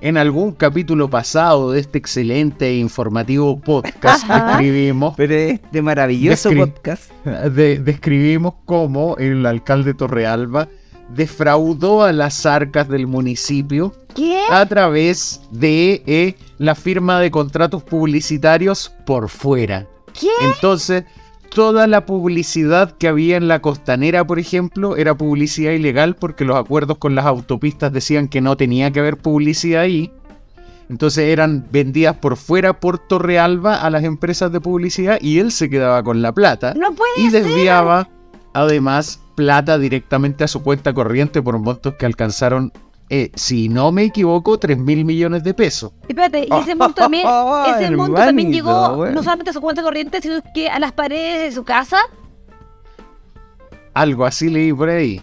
[SPEAKER 2] en algún capítulo pasado de este excelente e informativo podcast, describimos,
[SPEAKER 4] Pero este maravilloso
[SPEAKER 2] Descri-
[SPEAKER 4] podcast.
[SPEAKER 2] de- describimos cómo el alcalde Torrealba defraudó a las arcas del municipio
[SPEAKER 3] ¿Qué?
[SPEAKER 2] a través de eh, la firma de contratos publicitarios por fuera.
[SPEAKER 3] ¿Qué?
[SPEAKER 2] Entonces, toda la publicidad que había en la costanera, por ejemplo, era publicidad ilegal porque los acuerdos con las autopistas decían que no tenía que haber publicidad ahí. Entonces eran vendidas por fuera por Torrealba a las empresas de publicidad y él se quedaba con la plata
[SPEAKER 3] No puede
[SPEAKER 2] y
[SPEAKER 3] ser.
[SPEAKER 2] desviaba además plata directamente a su cuenta corriente por montos que alcanzaron, eh, si no me equivoco, 3 mil millones de pesos.
[SPEAKER 3] Espérate, y ese monto también, ese monto también llegó
[SPEAKER 4] bueno.
[SPEAKER 3] no solamente a su cuenta corriente, sino que a las paredes de su casa.
[SPEAKER 2] Algo así leí por ahí.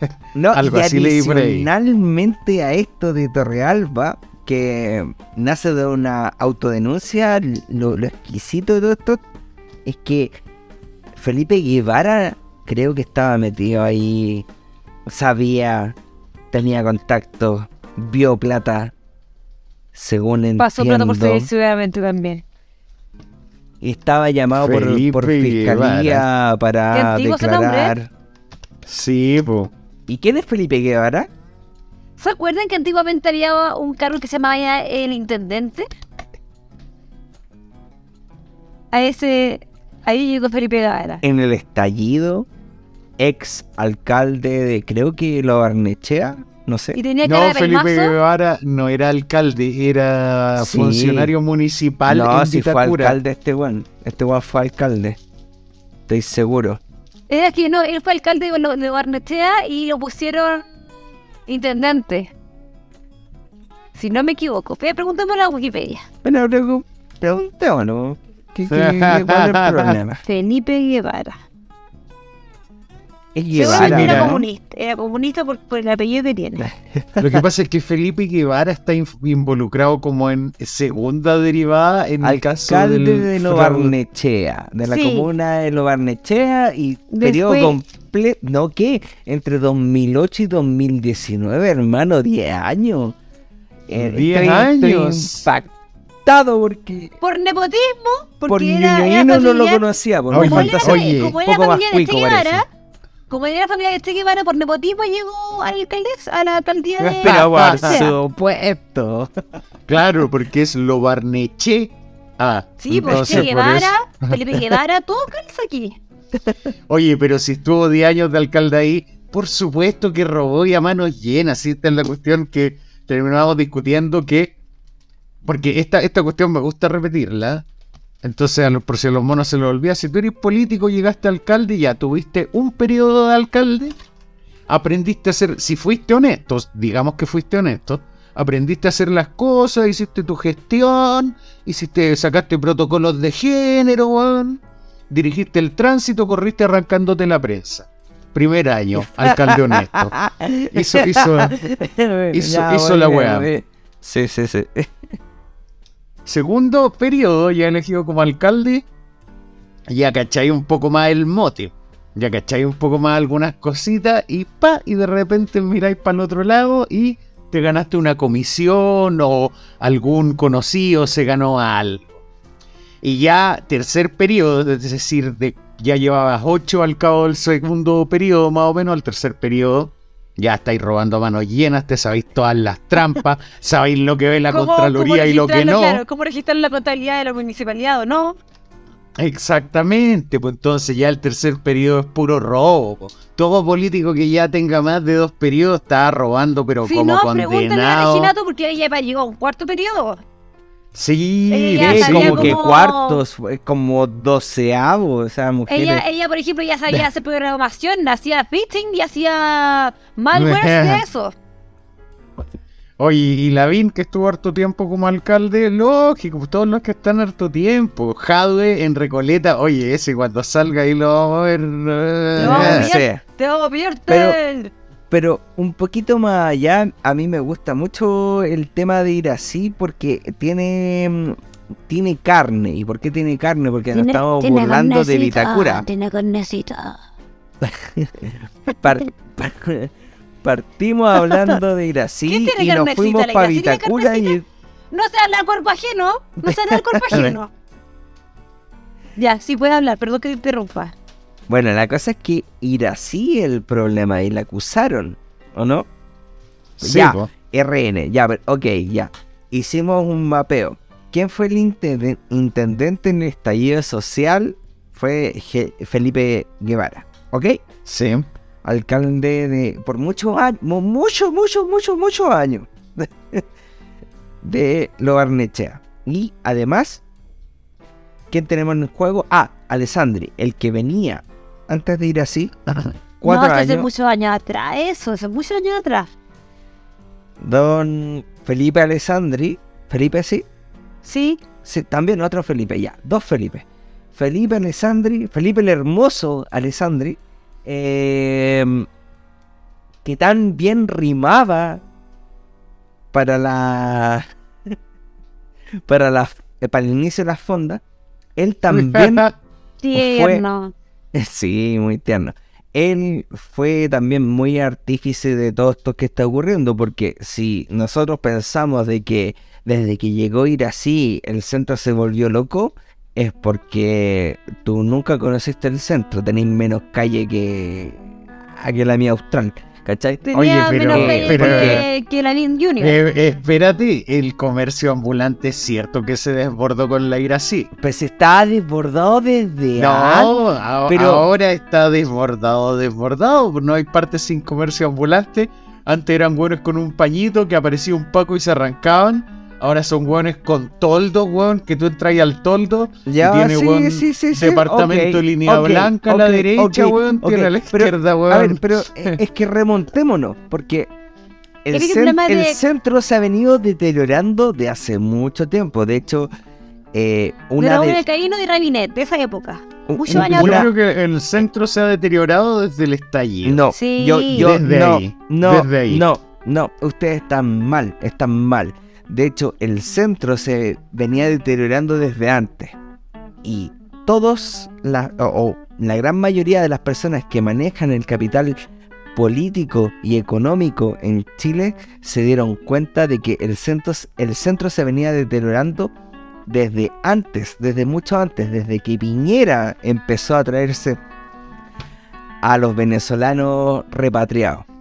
[SPEAKER 4] No,
[SPEAKER 2] Algo
[SPEAKER 4] y
[SPEAKER 2] así leí por ahí.
[SPEAKER 4] adicionalmente a esto de Torrealba, que nace de una autodenuncia, lo, lo exquisito de todo esto es que Felipe Guevara creo que estaba metido ahí, sabía, tenía contacto, vio plata, según entiendo.
[SPEAKER 3] Pasó plata por seguir ciudadamente también.
[SPEAKER 4] y estaba llamado por,
[SPEAKER 2] Felipe
[SPEAKER 4] por fiscalía
[SPEAKER 3] Qué
[SPEAKER 4] para
[SPEAKER 3] nombre, ¿eh?
[SPEAKER 4] declarar.
[SPEAKER 2] Sí, po.
[SPEAKER 4] ¿Y quién es Felipe Guevara?
[SPEAKER 3] ¿Se acuerdan que antiguamente había un cargo que se llamaba ya el intendente? A ese. Ahí llegó Felipe Guevara.
[SPEAKER 4] en el estallido, ex alcalde de creo que lo Barnechea, no sé.
[SPEAKER 3] Y tenía
[SPEAKER 2] No, Felipe. Guevara no era alcalde, era
[SPEAKER 4] Sí.
[SPEAKER 2] funcionario municipal
[SPEAKER 4] no,
[SPEAKER 2] en
[SPEAKER 4] si fue alcalde este weón. Este weón fue alcalde. Estoy seguro.
[SPEAKER 3] Era que no, él fue alcalde de, Barnechea y lo pusieron intendente. Si no me equivoco. Pero preguntémosle a Wikipedia.
[SPEAKER 4] Bueno, preguntémonos. ¿Qué, qué, qué- ¿Cuál es el problema?
[SPEAKER 3] Felipe Guevara.
[SPEAKER 4] Es
[SPEAKER 3] Seguramente
[SPEAKER 4] Guevara.
[SPEAKER 2] mira,
[SPEAKER 3] era
[SPEAKER 2] ¿no?
[SPEAKER 3] comunista. Era comunista por, por el apellido que tiene.
[SPEAKER 2] Lo que pasa es que Felipe Guevara está involucrado como en segunda derivada en el caso
[SPEAKER 4] Alcalde
[SPEAKER 2] del
[SPEAKER 4] de Lo
[SPEAKER 2] fraude.
[SPEAKER 4] Barnechea, de la
[SPEAKER 3] Sí.
[SPEAKER 4] comuna de Lo Barnechea y
[SPEAKER 3] Después-
[SPEAKER 4] periodo completo, ¿no qué? Entre 2008 y 2019, hermano, 10 años. Eh,
[SPEAKER 2] 10
[SPEAKER 4] estoy- estoy
[SPEAKER 2] años.
[SPEAKER 4] impactado porque
[SPEAKER 3] Por nepotismo, porque
[SPEAKER 4] por
[SPEAKER 3] era, era
[SPEAKER 4] Ñoñoíno no lo
[SPEAKER 3] familiar-
[SPEAKER 4] conocía, por
[SPEAKER 2] Oye,
[SPEAKER 3] como era,
[SPEAKER 2] oye,
[SPEAKER 3] como era
[SPEAKER 4] poco más
[SPEAKER 3] familia de. Guevara, como era familia de Che Guevara, por nepotismo llegó a la alcaldesa, a la alcaldía de
[SPEAKER 4] Pero por supuesto.
[SPEAKER 2] Claro, porque es lo Barneche. Ah,
[SPEAKER 3] Sí, pues Che Guevara, Felipe Guevara, todo calza aquí.
[SPEAKER 2] Oye, pero si estuvo 10 años de alcalde ahí, por supuesto que robó y a manos llenas. ¿sí? Esta es la cuestión que terminamos discutiendo que... Porque esta, esta cuestión me gusta repetirla. Entonces, por si a los monos se lo olvida, si tú eres político, llegaste a alcalde, ya tuviste un periodo de alcalde, aprendiste a hacer, si fuiste honesto, digamos que fuiste honesto, aprendiste a hacer las cosas, hiciste tu gestión, hiciste, sacaste protocolos de género, weón, dirigiste el tránsito, corriste arrancándote la prensa. Primer año, alcalde honesto. Hizo, hizo, Hizo- hizo la wea.
[SPEAKER 4] eh. Sí, sí, sí.
[SPEAKER 2] Segundo periodo, ya elegido como alcalde, ya cacháis un poco más el mote. Ya cacháis un poco más algunas cositas y pa, y de repente miráis para el otro lado y te ganaste una comisión o algún conocido se ganó algo. Y ya tercer periodo, es decir, de, ya llevabas ocho al cabo del segundo periodo, más o menos, al tercer periodo, ya estáis robando a manos llenas, te sabéis todas las trampas, sabéis lo que ve la
[SPEAKER 3] ¿Cómo-
[SPEAKER 2] Contraloría y lo que no.
[SPEAKER 3] Claro, cómo registrar la contabilidad de la municipalidad o no.
[SPEAKER 2] Exactamente, pues entonces ya el tercer periodo es puro robo. po. Todo político que ya tenga más de dos periodos está robando, pero
[SPEAKER 3] Si
[SPEAKER 2] como
[SPEAKER 3] no, pregúntale a
[SPEAKER 2] condenado.
[SPEAKER 3] Reginato porque ella llegó a un cuarto periodo.
[SPEAKER 2] Sí,
[SPEAKER 3] Ella
[SPEAKER 4] como que cuartos, como doceavo, o sea, mujeres.
[SPEAKER 3] Ella, ella, por ejemplo, ya sabía hacer programación, hacía pitching y hacía malware de eso.
[SPEAKER 2] Oye, y Lavín, que estuvo harto tiempo como alcalde, lógico, pues todos los que están harto tiempo. Jadwe en Recoleta, oye, ese cuando salga ahí lo vamos a ver.
[SPEAKER 3] vamos a ver.
[SPEAKER 4] sí.
[SPEAKER 3] Te vamos a pillar,
[SPEAKER 4] Pero-
[SPEAKER 3] Tel.
[SPEAKER 4] Pero un poquito más allá, a mí me gusta mucho el tema de ir así porque tiene mm, tiene carne. ¿Y por qué tiene carne? Porque nos estamos burlando de Vitacura.
[SPEAKER 3] Tiene carnecita.
[SPEAKER 4] Par- par- partimos hablando de ir así
[SPEAKER 3] ¿Quién tiene
[SPEAKER 4] y nos fuimos
[SPEAKER 3] ¿La
[SPEAKER 4] para Vitacura y
[SPEAKER 3] No se habla al cuerpo ajeno. No se habla al cuerpo ajeno. ya, sí puede hablar, perdón que te interrumpa.
[SPEAKER 4] Bueno, la cosa es que ir así el problema y la acusaron, ¿o no?
[SPEAKER 2] Sí,
[SPEAKER 4] ya,
[SPEAKER 2] po.
[SPEAKER 4] RN, ya, pero, ok, ya. Hicimos un mapeo. ¿Quién fue el intenden- intendente en el estallido social? Fue Felipe Guevara, ¿ok?
[SPEAKER 2] Sí.
[SPEAKER 4] Alcalde de. por muchos años, muchos, muchos, muchos, muchos años. de Lo Barnechea. Y además, ¿quién tenemos en el juego? Ah, Alessandri, el que venía antes de ir así. Cuatro
[SPEAKER 3] no, hace
[SPEAKER 4] años.
[SPEAKER 3] muchos años atrás, eso, hace muchos años atrás.
[SPEAKER 4] Don Felipe Alessandri. Felipe sí.
[SPEAKER 3] Sí,
[SPEAKER 4] Sí, también otro Felipe, ya, dos Felipe. Felipe Alessandri, Felipe el hermoso Alessandri, eh, que tan bien rimaba para la para la eh, para el inicio de las fondas, él también
[SPEAKER 3] tierno.
[SPEAKER 4] Sí, muy tierno. Él fue también muy artífice de todo esto que está ocurriendo, porque si nosotros pensamos de que desde que llegó ir así el centro se volvió loco, es porque tú nunca conociste el centro, tenés menos calle que, a que la mía austral, ¿cachai?
[SPEAKER 3] Tenía
[SPEAKER 2] Oye, pero-
[SPEAKER 3] menos calle
[SPEAKER 2] pero-
[SPEAKER 3] que, que la Lin Junior.
[SPEAKER 2] Eh, espérate, el comercio ambulante es cierto que se desbordó con la ira así.
[SPEAKER 4] Pues está desbordado desde
[SPEAKER 2] No,
[SPEAKER 4] antes.
[SPEAKER 2] a-
[SPEAKER 4] pero-
[SPEAKER 2] ahora está desbordado, desbordado. No hay partes sin comercio ambulante. Antes eran buenos con un pañito que aparecía un paco y se arrancaban. Ahora son hueones con toldo, weón, que tú entras al toldo
[SPEAKER 4] Ya,
[SPEAKER 2] y tiene,
[SPEAKER 4] sí,
[SPEAKER 2] weón,
[SPEAKER 4] sí, sí, sí,
[SPEAKER 2] departamento
[SPEAKER 4] ok,
[SPEAKER 2] de línea blanca a la derecha,
[SPEAKER 4] ok,
[SPEAKER 2] weón, tiene a la
[SPEAKER 4] pero-
[SPEAKER 2] izquierda, weón.
[SPEAKER 4] A ver, pero eh, es que remontémonos, porque el,
[SPEAKER 3] el
[SPEAKER 4] cen- el
[SPEAKER 3] de-
[SPEAKER 4] centro se ha venido deteriorando de hace mucho tiempo. De hecho, eh, una de...
[SPEAKER 3] un caíno de Rabinet de esa época. muchos
[SPEAKER 4] un-
[SPEAKER 3] años
[SPEAKER 2] Yo creo que el centro se ha deteriorado desde el estallido.
[SPEAKER 4] No,
[SPEAKER 3] Sí.
[SPEAKER 4] yo, yo,
[SPEAKER 2] Desde
[SPEAKER 4] no,
[SPEAKER 2] ahí,
[SPEAKER 4] no,
[SPEAKER 2] desde ahí.
[SPEAKER 4] no, no, ustedes están mal, están mal. De hecho, el centro se venía deteriorando desde antes. Y todos, la, o, o la gran mayoría de las personas que manejan el capital político y económico en Chile se dieron cuenta de que el centro, el centro se venía deteriorando desde antes, desde mucho antes, desde que Piñera empezó a traerse a los venezolanos repatriados.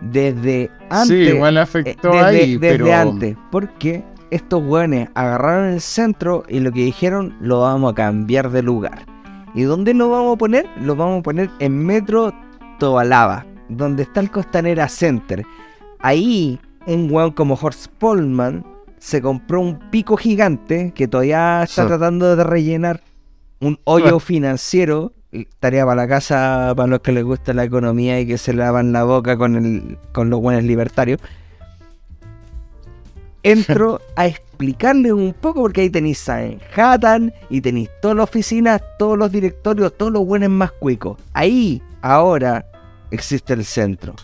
[SPEAKER 4] Desde antes.
[SPEAKER 2] sí, igual
[SPEAKER 4] eh,
[SPEAKER 2] afectó
[SPEAKER 4] desde,
[SPEAKER 2] ahí,
[SPEAKER 4] desde
[SPEAKER 2] pero
[SPEAKER 4] antes. Porque estos güeyes agarraron el centro y lo que dijeron lo vamos a cambiar de lugar. ¿Y dónde lo vamos a poner? Lo vamos a poner en Metro Tobalaba, donde está el Costanera Center. Ahí, un weón como Horst Polman se compró un pico gigante que todavía está
[SPEAKER 2] Sí.
[SPEAKER 4] tratando de rellenar un hoyo financiero. Tarea para la casa para los que les gusta la economía y que se lavan la boca con, el, con los buenos libertarios. Entro a explicarles un poco porque ahí tenéis a Manhattan y tenéis todas las oficinas, todos los directorios, todos los buenos más cuicos. Ahí, ahora, existe el centro.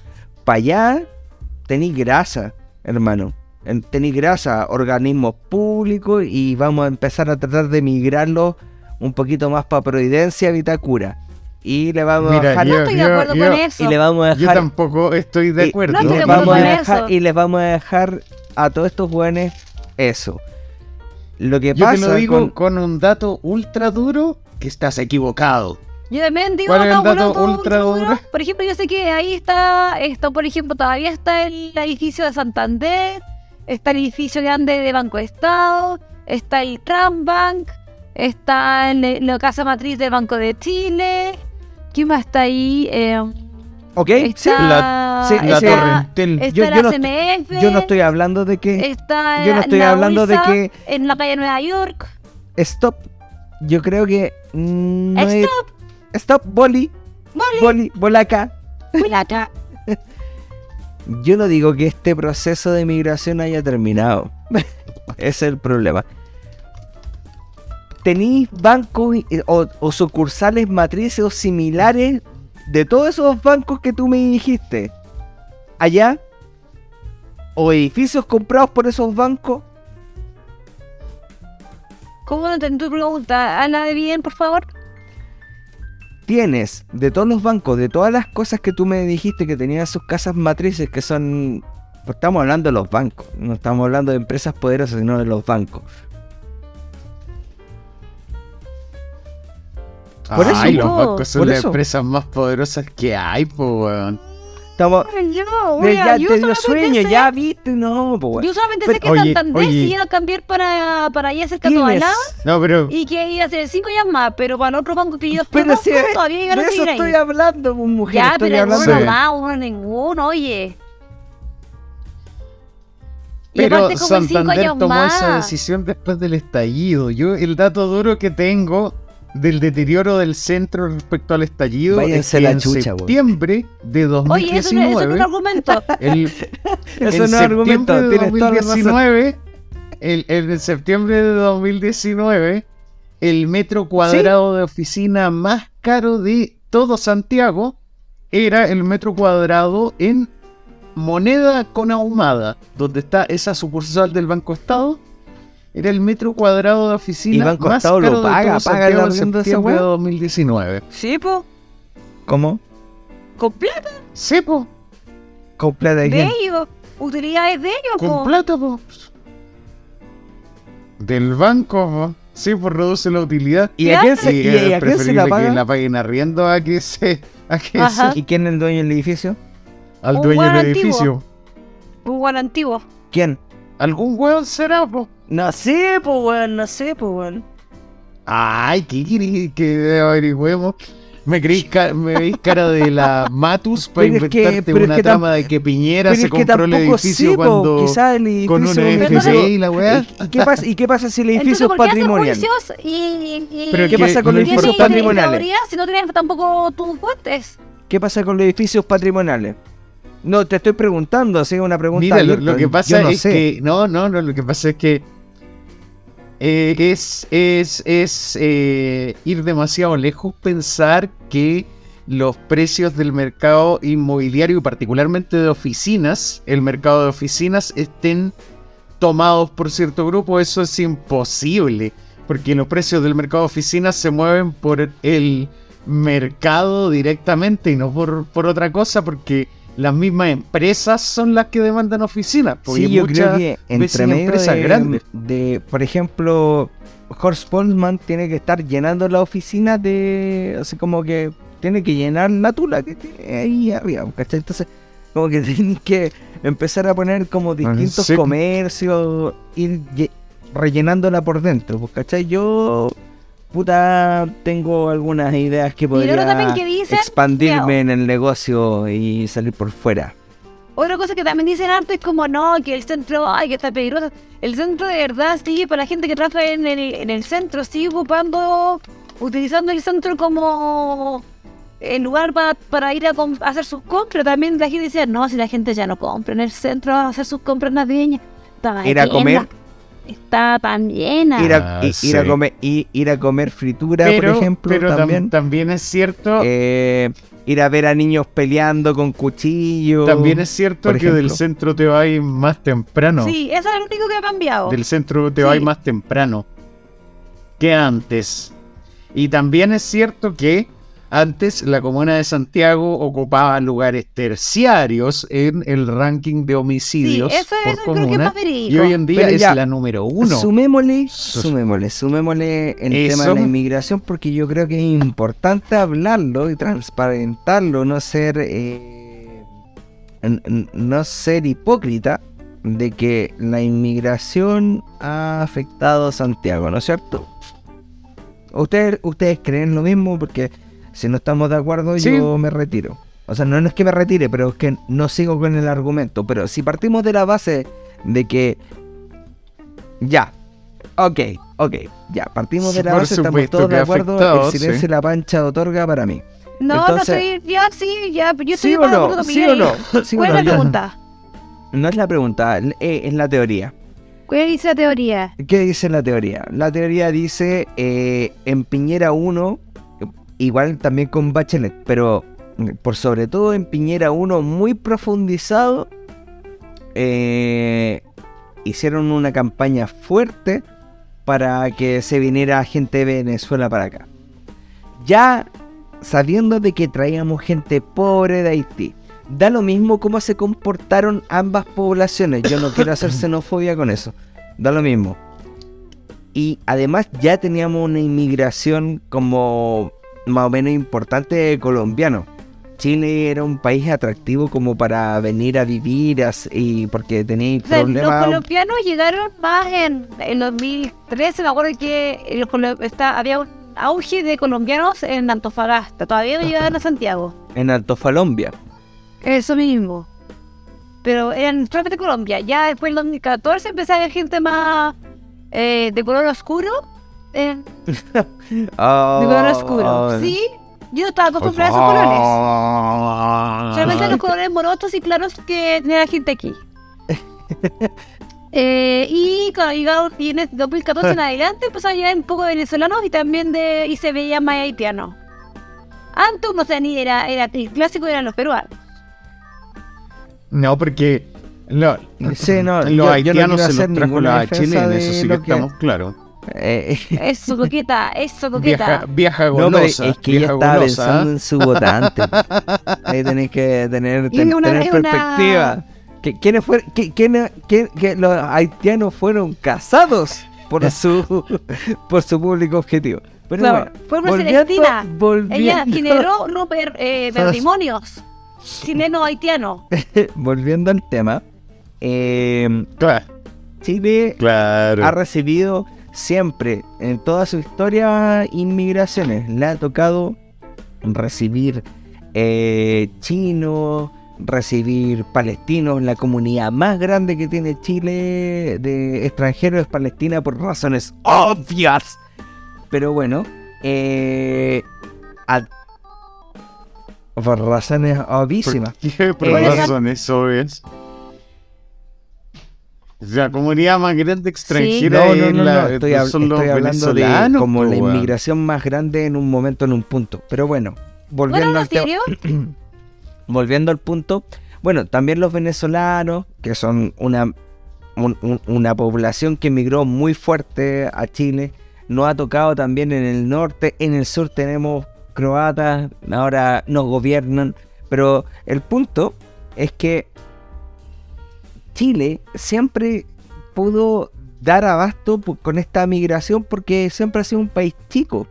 [SPEAKER 4] Para allá tenéis grasa, hermano. En- Tenéis grasa, organismos públicos y vamos a empezar a tratar de migrarlos un poquito más para Providencia, Vitacura. Y le vamos
[SPEAKER 2] Mira,
[SPEAKER 4] a dejar
[SPEAKER 3] No
[SPEAKER 2] yo-
[SPEAKER 3] estoy de
[SPEAKER 2] yo-
[SPEAKER 3] acuerdo
[SPEAKER 2] yo-
[SPEAKER 3] con eso.
[SPEAKER 4] y le vamos a
[SPEAKER 2] yo
[SPEAKER 4] dejar
[SPEAKER 2] tampoco estoy de
[SPEAKER 4] y-
[SPEAKER 2] acuerdo.
[SPEAKER 3] No estoy
[SPEAKER 4] y
[SPEAKER 3] de
[SPEAKER 4] les
[SPEAKER 3] acuerdo
[SPEAKER 4] vamos a
[SPEAKER 3] con
[SPEAKER 4] dejar-
[SPEAKER 3] eso.
[SPEAKER 4] y les vamos a dejar a todos estos jóvenes eso. Lo que
[SPEAKER 2] Yo
[SPEAKER 4] pasa
[SPEAKER 2] te lo digo
[SPEAKER 4] con-
[SPEAKER 2] con... un dato ultra duro que estás equivocado.
[SPEAKER 3] Yo también digo,
[SPEAKER 2] ¿Cuál es el
[SPEAKER 3] no,
[SPEAKER 2] dato
[SPEAKER 3] todo
[SPEAKER 2] ultra
[SPEAKER 3] duro.
[SPEAKER 2] duro?
[SPEAKER 3] Por ejemplo, yo sé que ahí está, esto, por ejemplo, todavía está el edificio de Santander, está el edificio grande de Banco de Estado, está el Trambank, está el- la casa matriz del Banco de Chile. ¿Quién más está ahí? Eh,
[SPEAKER 4] ¿Ok? Sí. La, sí,
[SPEAKER 2] la Torrentel.
[SPEAKER 3] está
[SPEAKER 4] Yo-
[SPEAKER 3] la
[SPEAKER 4] no-
[SPEAKER 3] CMF.
[SPEAKER 4] yo no estoy hablando de que...
[SPEAKER 3] Está
[SPEAKER 4] yo no estoy
[SPEAKER 3] la
[SPEAKER 4] hablando de que-
[SPEAKER 3] En la calle Nueva York.
[SPEAKER 4] Stop. Yo creo que... mm, no es-
[SPEAKER 3] Stop.
[SPEAKER 4] Stop, boli.
[SPEAKER 3] Boli.
[SPEAKER 4] Boli, bolaca.
[SPEAKER 3] Culata.
[SPEAKER 4] Yo no digo que este proceso de migración haya terminado. Ese es el problema. ¿Tenéis bancos y- o, o sucursales matrices o similares de todos esos bancos que tú me dijiste? ¿Allá? ¿O edificios comprados por esos bancos?
[SPEAKER 3] ¿Cómo no entendí tu pregunta? Habla de bien, por favor.
[SPEAKER 4] Tienes de todos los bancos, de todas las cosas que tú me dijiste que tenían sus casas matrices, que son... Estamos hablando de los bancos, no estamos hablando de empresas poderosas, sino de los bancos. Por eso,
[SPEAKER 2] Ay, los bancos son las
[SPEAKER 4] eso.
[SPEAKER 2] empresas más poderosas que hay, po, weón.
[SPEAKER 4] Estamos...
[SPEAKER 3] Yo, oye,
[SPEAKER 4] ya
[SPEAKER 3] yo
[SPEAKER 4] te
[SPEAKER 3] solamente
[SPEAKER 4] sueño,
[SPEAKER 3] sé-
[SPEAKER 4] ya viste, no, po, weón.
[SPEAKER 3] Yo solamente
[SPEAKER 4] Pero,
[SPEAKER 3] sé que
[SPEAKER 2] oye,
[SPEAKER 3] Santander
[SPEAKER 2] oye.
[SPEAKER 3] se iba a cambiar para, para allá cerca de
[SPEAKER 4] Tienes-
[SPEAKER 3] Tobalaba
[SPEAKER 2] No, pero
[SPEAKER 3] y que iba a ser cinco años más, pero para el otro banco que yo
[SPEAKER 4] Pero
[SPEAKER 3] conozco,
[SPEAKER 4] si de,
[SPEAKER 3] todavía
[SPEAKER 4] de
[SPEAKER 3] llegaron a
[SPEAKER 4] eso
[SPEAKER 3] seguir
[SPEAKER 4] estoy
[SPEAKER 3] ahí.
[SPEAKER 4] hablando, pues, mujer,
[SPEAKER 3] Ya,
[SPEAKER 4] estoy
[SPEAKER 3] pero
[SPEAKER 4] hablando...
[SPEAKER 3] uno
[SPEAKER 2] Sí.
[SPEAKER 3] más, uno ninguno, oye. Y
[SPEAKER 2] Pero Santander
[SPEAKER 3] años
[SPEAKER 2] tomó
[SPEAKER 3] más.
[SPEAKER 2] esa decisión después del estallido. Yo el dato duro que tengo del deterioro del centro respecto al estallido
[SPEAKER 4] Váyanse
[SPEAKER 2] es que
[SPEAKER 4] la
[SPEAKER 2] en
[SPEAKER 4] chucha,
[SPEAKER 2] septiembre de
[SPEAKER 3] Oye, eso no, eso no es un
[SPEAKER 2] 2019,
[SPEAKER 3] argumento.
[SPEAKER 2] el,
[SPEAKER 4] Eso
[SPEAKER 2] en
[SPEAKER 4] no es argumento,
[SPEAKER 2] septiembre de
[SPEAKER 4] tienes toda la razón.
[SPEAKER 2] 2019, el, el- en septiembre de 2019, el metro cuadrado de oficina más caro de todo Santiago era el metro cuadrado en Moneda con Ahumada, donde está esa sucursal del Banco Estado. Era el metro cuadrado de oficina
[SPEAKER 4] ¿Y Banco
[SPEAKER 2] más
[SPEAKER 4] Estado lo
[SPEAKER 2] caro de
[SPEAKER 4] paga? ¿Paga
[SPEAKER 2] Santiago en
[SPEAKER 4] de
[SPEAKER 2] septiembre de
[SPEAKER 4] weá?
[SPEAKER 2] 2019.
[SPEAKER 3] Sí, po.
[SPEAKER 4] ¿Cómo?
[SPEAKER 3] Con plata
[SPEAKER 2] Sí, po,
[SPEAKER 4] ¿Con plata de
[SPEAKER 3] de ellos. Utilidades de ellos,
[SPEAKER 2] con
[SPEAKER 3] po.
[SPEAKER 2] plata, po. Del banco, po. Sí, pues reduce la utilidad.
[SPEAKER 4] ¿Y a quién se,
[SPEAKER 2] Y
[SPEAKER 4] y
[SPEAKER 2] es
[SPEAKER 4] a quién se la
[SPEAKER 2] preferible
[SPEAKER 4] paga?
[SPEAKER 2] que la paguen arriendo a que se, a que se-
[SPEAKER 4] ¿Y quién es el dueño del edificio?
[SPEAKER 2] al
[SPEAKER 3] Un
[SPEAKER 2] dueño del
[SPEAKER 3] antiguo.
[SPEAKER 2] edificio.
[SPEAKER 3] Un buen antiguo.
[SPEAKER 4] ¿Quién?
[SPEAKER 2] ¿Algún hueón será, po?
[SPEAKER 4] No sé, pues, weón, no sé, pues, weón.
[SPEAKER 2] Ay, ¿qué querés que averigüemos? Me creí ca- me veis cara de la Matus para
[SPEAKER 4] Pero es que-
[SPEAKER 2] inventarte
[SPEAKER 4] es
[SPEAKER 2] una
[SPEAKER 4] que
[SPEAKER 2] trama de que Piñera
[SPEAKER 4] Pero
[SPEAKER 2] se
[SPEAKER 4] es que
[SPEAKER 2] compró el
[SPEAKER 4] tampoco
[SPEAKER 2] edificio
[SPEAKER 4] sé, po,
[SPEAKER 2] cuando
[SPEAKER 4] quizás el edificio...
[SPEAKER 2] con FCI
[SPEAKER 3] no-
[SPEAKER 2] y la weá.
[SPEAKER 4] ¿Y, y qué pasa, ¿Y qué pasa si el
[SPEAKER 3] Entonces,
[SPEAKER 4] edificio es
[SPEAKER 3] ¿por qué hacen
[SPEAKER 4] patrimonial?
[SPEAKER 3] y, y,
[SPEAKER 2] Pero
[SPEAKER 4] ¿Qué
[SPEAKER 2] que
[SPEAKER 4] pasa con
[SPEAKER 2] lo
[SPEAKER 4] los edificios patrimoniales?
[SPEAKER 3] teoría si no tienes tampoco tus fuentes?
[SPEAKER 4] ¿Qué pasa con los edificios patrimoniales? No, te estoy preguntando, así una pregunta
[SPEAKER 2] Mira, lo,
[SPEAKER 4] abierta,
[SPEAKER 2] lo que pasa
[SPEAKER 4] no
[SPEAKER 2] es
[SPEAKER 4] sé.
[SPEAKER 2] que. No, no, no, lo que pasa es que. eh, es es, es eh, ir demasiado lejos pensar que los precios del mercado inmobiliario y particularmente de oficinas, el mercado de oficinas, estén tomados por cierto grupo. Eso es imposible, porque los precios del mercado de oficinas se mueven por el mercado directamente y no por, por otra cosa, porque las mismas empresas son las que demandan oficinas. porque
[SPEAKER 4] Sí, yo creo que entre medio
[SPEAKER 2] empresas
[SPEAKER 4] de,
[SPEAKER 2] grandes.
[SPEAKER 4] de, por ejemplo, Horst Polman tiene que estar llenando la oficina de, así como que tiene que llenar la tula que tiene ahí arriba, ¿cachai? Entonces, como que tienen que empezar a poner como distintos
[SPEAKER 2] sí.
[SPEAKER 4] comercios, ir lle- rellenándola por dentro, ¿cachai? Yo, puta, tengo algunas ideas que podría
[SPEAKER 3] también que dicen,
[SPEAKER 4] expandirme en el negocio y salir por fuera.
[SPEAKER 3] Otra cosa que también dicen harto es como no, que el centro, ay, que está peligroso. El centro de verdad sigue para la gente que trabaja en el, en el centro, sigue ocupando, utilizando el centro como el lugar pa- para ir a, hacer sus compras. También la gente dice, no, si la gente ya no compra en el centro a hacer sus compras navideñas.
[SPEAKER 4] Ir a comer.
[SPEAKER 3] Está tan llena.
[SPEAKER 4] ir a,
[SPEAKER 2] Ah,
[SPEAKER 4] i- ir a comer ir a comer fritura
[SPEAKER 2] Pero,
[SPEAKER 4] por ejemplo
[SPEAKER 2] pero tam-
[SPEAKER 4] también
[SPEAKER 2] también es cierto,
[SPEAKER 4] Eh, ir a ver a niños peleando con cuchillos
[SPEAKER 2] también es cierto
[SPEAKER 4] por
[SPEAKER 2] que del
[SPEAKER 4] ejemplo.
[SPEAKER 2] centro te vas más temprano.
[SPEAKER 3] Sí, eso es lo único que ha cambiado.
[SPEAKER 2] Del centro te
[SPEAKER 3] Sí.
[SPEAKER 2] vas más temprano que antes. Y también es cierto que antes la comuna de Santiago ocupaba lugares terciarios en el ranking de
[SPEAKER 3] sí,
[SPEAKER 2] homicidios
[SPEAKER 3] eso,
[SPEAKER 2] por
[SPEAKER 3] eso creo que es
[SPEAKER 2] comuna.
[SPEAKER 3] más verídico.
[SPEAKER 2] Y hoy en día
[SPEAKER 4] Pero
[SPEAKER 2] es
[SPEAKER 4] ya,
[SPEAKER 2] la número uno.
[SPEAKER 4] sumémosle sumémosle sumémosle el tema de la inmigración porque yo creo que es importante hablarlo y transparentarlo no ser eh, no ser hipócrita de que la inmigración ha afectado a Santiago, ¿no es cierto? ¿Ustedes, ustedes creen lo mismo? Porque si no estamos de acuerdo,
[SPEAKER 2] Sí.
[SPEAKER 4] yo me retiro. O sea, no es que me retire, pero es que no sigo con el argumento. Pero si partimos de la base de que. Ya. Ok, ok. Ya, partimos
[SPEAKER 2] Sí,
[SPEAKER 4] de la
[SPEAKER 2] por
[SPEAKER 4] base, estamos todos de acuerdo.
[SPEAKER 2] afectado,
[SPEAKER 4] el silencio
[SPEAKER 2] sí.
[SPEAKER 4] y la pancha otorga para mí.
[SPEAKER 3] No,
[SPEAKER 4] Entonces-
[SPEAKER 3] no estoy. Ya, sí, ya. Yo estoy
[SPEAKER 4] ¿Sí o
[SPEAKER 3] de acuerdo
[SPEAKER 4] no?
[SPEAKER 3] con
[SPEAKER 4] ¿Sí o no? ¿Sí o
[SPEAKER 3] ¿Cuál
[SPEAKER 4] no?
[SPEAKER 3] es la pregunta?
[SPEAKER 4] No es la pregunta, es la teoría.
[SPEAKER 3] ¿Cuál dice la teoría?
[SPEAKER 4] ¿Qué dice la teoría? La teoría dice eh, en Piñera 1, igual también con Bachelet, pero mm, por sobre todo en Piñera 1 muy profundizado, eh, hicieron una campaña fuerte para que se viniera gente de Venezuela para acá. Ya sabiendo de que traíamos gente pobre de Haití. Da lo mismo cómo se comportaron ambas poblaciones. Yo no quiero hacer xenofobia con eso. Da lo mismo. Y además ya teníamos una inmigración como más o menos importante de colombianos. Chile era un país atractivo como para venir a vivir y porque tenía
[SPEAKER 3] O sea, los
[SPEAKER 4] problemas.
[SPEAKER 3] colombianos llegaron más en, en 2013. Me acuerdo que los colo- está, había un auge de colombianos en Antofagasta. Todavía no llegaban a Santiago.
[SPEAKER 4] En Altofalombia.
[SPEAKER 3] Eso mismo. Pero eran solamente Colombia. Ya después del 2014 empezó a haber gente más eh, de color oscuro. Eh, de color oscuro. Sí, yo estaba acostumbrada a esos colores. Solamente los colores morotos y claros que tenía la gente aquí. Eh, y en el 2014 en adelante empezó a llegar un poco de venezolanos y también de y se veía más haitiano. Antes no sé ni era, era el clásico eran los peruanos.
[SPEAKER 2] No, porque lo-
[SPEAKER 4] Sí, no,
[SPEAKER 2] los
[SPEAKER 4] yo- yo no
[SPEAKER 2] haitianos
[SPEAKER 4] quiero
[SPEAKER 2] se los trajo la Chile, en eso sí que
[SPEAKER 4] lo que-
[SPEAKER 2] estamos claros.
[SPEAKER 4] Eh,
[SPEAKER 3] Eso coqueta, eso coqueta.
[SPEAKER 4] no, pero
[SPEAKER 2] golosa.
[SPEAKER 4] es que ella estaba
[SPEAKER 2] golosa,
[SPEAKER 4] pensando
[SPEAKER 2] ¿ah?
[SPEAKER 4] en su votante. Ahí tenéis que tener, ten-
[SPEAKER 3] una-
[SPEAKER 4] tener
[SPEAKER 3] una-
[SPEAKER 4] perspectiva. Que- ¿Quiénes fueron? que- quiénes- quién- que los haitianos fueron casados por su por su público objetivo. Pero
[SPEAKER 3] Claro,
[SPEAKER 4] bueno,
[SPEAKER 3] fue una
[SPEAKER 4] volviendo-
[SPEAKER 3] Celestina.
[SPEAKER 4] volviendo-
[SPEAKER 3] Ella generó romper eh, matrimonios chileno-haitiano.
[SPEAKER 4] volviendo al tema, eh,
[SPEAKER 2] Claro,
[SPEAKER 4] Chile
[SPEAKER 2] claro.
[SPEAKER 4] ha recibido siempre, en toda su historia, inmigraciones. Le ha tocado recibir eh, chinos, recibir palestinos. La comunidad más grande que tiene Chile de extranjeros es Palestina por razones obvias. Pero bueno, eh, a- por razones obvísimas.
[SPEAKER 2] ¿Por qué? Por
[SPEAKER 4] Eh,
[SPEAKER 2] razones obvias. La comunidad más grande extranjera
[SPEAKER 4] No, no, no,
[SPEAKER 2] la-
[SPEAKER 4] no, estoy, hab-
[SPEAKER 2] son los
[SPEAKER 4] estoy hablando de como la inmigración más grande en un momento, en un punto. Pero bueno, volviendo,
[SPEAKER 3] Bueno,
[SPEAKER 4] al,
[SPEAKER 3] ¿en
[SPEAKER 4] tema- volviendo al punto, bueno, también los venezolanos, que son una, un- un- una población que emigró muy fuerte a Chile, nos ha tocado también en el norte, en el sur tenemos croatas, ahora nos gobiernan, pero el punto es que Chile siempre pudo dar abasto con esta migración porque siempre ha sido un país chico.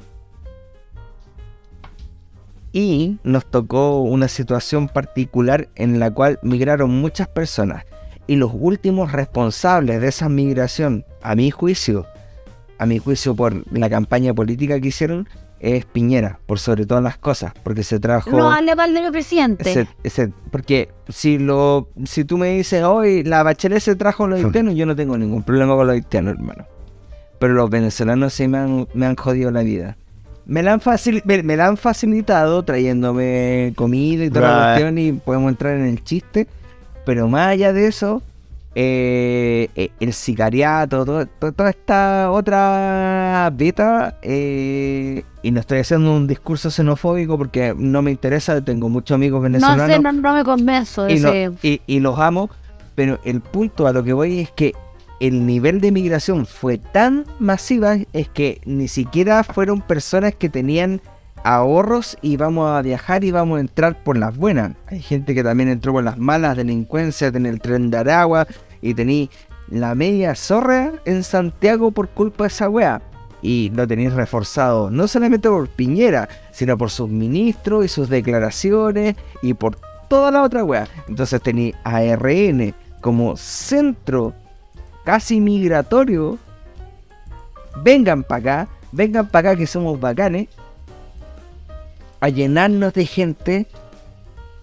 [SPEAKER 4] Y nos tocó una situación particular en la cual migraron muchas personas. Y los últimos responsables de esa migración, a mi juicio, a mi juicio por la campaña política que hicieron, es Piñera, por sobre todas las cosas, porque se trajo...
[SPEAKER 3] No hable mal de mi presidente.
[SPEAKER 4] Ese- ese- porque si lo si tú me dices hoy la bachelet se trajo a los haitianos, yo no tengo ningún problema con los haitianos, hermano. Pero los venezolanos sí me han, me han jodido la vida. Me la, han facil- me, me la han facilitado trayéndome comida y toda la cuestión y podemos entrar en el chiste. Pero más allá de eso, eh, eh, el sicariato, todo- toda esta otra beta, eh, y no estoy haciendo un discurso xenofóbico porque no me interesa, tengo muchos amigos
[SPEAKER 3] no
[SPEAKER 4] venezolanos
[SPEAKER 3] sé, no, no me convenzo de
[SPEAKER 4] no- y- y los amo, pero el punto a lo que voy es que el nivel de migración fue tan masiva es que ni siquiera fueron personas que tenían ahorros y vamos a viajar y vamos a entrar por las buenas. Hay gente que también entró por las malas, delincuencia en el tren de Aragua y tení la media zorra en Santiago por culpa de esa wea. Y lo tenéis reforzado no solamente por Piñera, sino por sus ministros y sus declaraciones y por toda la otra wea. Entonces tenéis a RN como centro casi migratorio. Vengan para acá, vengan para acá que somos bacanes. A llenarnos de gente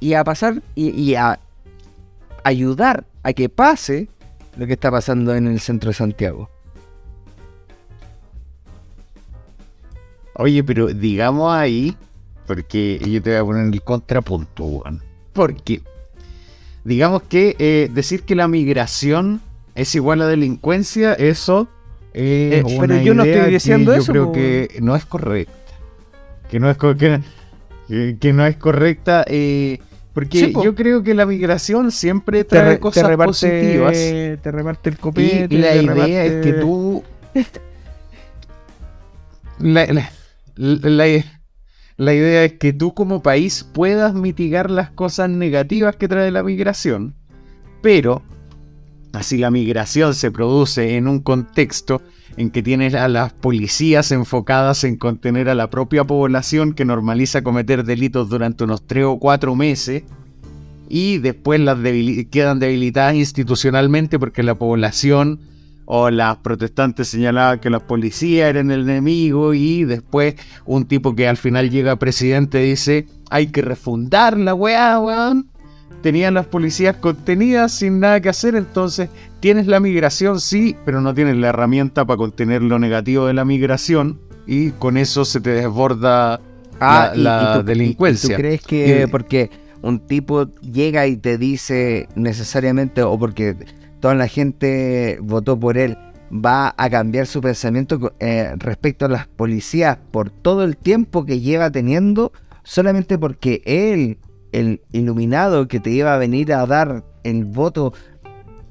[SPEAKER 4] y a pasar y, y a ayudar a que pase lo que está pasando en el centro de Santiago.
[SPEAKER 2] Oye, pero digamos ahí, porque yo te voy a poner el contrapunto, weón. Porque, digamos que eh, decir que la migración es igual a delincuencia, eso es
[SPEAKER 4] Eh,
[SPEAKER 2] una
[SPEAKER 4] pero yo no
[SPEAKER 2] idea
[SPEAKER 4] estoy
[SPEAKER 2] que
[SPEAKER 4] diciendo
[SPEAKER 2] yo
[SPEAKER 4] eso,
[SPEAKER 2] creo
[SPEAKER 4] po.
[SPEAKER 2] que no es correcta. Que no es, que, que- que no es correcta, eh, porque
[SPEAKER 4] Sí, po.
[SPEAKER 2] yo creo que la migración siempre trae
[SPEAKER 4] re-
[SPEAKER 2] cosas positivas.
[SPEAKER 4] te reparte el
[SPEAKER 2] Y
[SPEAKER 4] copete.
[SPEAKER 2] la
[SPEAKER 4] te
[SPEAKER 2] idea es que tú. La, la- la- la idea es que tú como país puedas mitigar las cosas negativas que trae la migración, pero así la migración se produce en un contexto en que tienes a las policías enfocadas en contener a la propia población que normaliza cometer delitos durante unos 3 o 4 meses y después las quedan debilitadas institucionalmente porque la población o las protestantes señalaban que la policía eran el enemigo y después un tipo que al final llega presidente dice hay que refundar la weá, weón. Tenían las policías contenidas sin nada que hacer, entonces tienes la migración, sí, pero no tienes la herramienta para contener lo negativo de la migración y con eso se te desborda la,
[SPEAKER 4] y- y
[SPEAKER 2] la
[SPEAKER 4] tú-
[SPEAKER 2] delincuencia.
[SPEAKER 4] ¿y ¿Tú crees que porque un tipo llega y te dice necesariamente, o porque toda la gente votó por él, va a cambiar su pensamiento eh, respecto a las policías por todo el tiempo que lleva teniendo, solamente porque él, el iluminado que te iba a venir a dar el voto,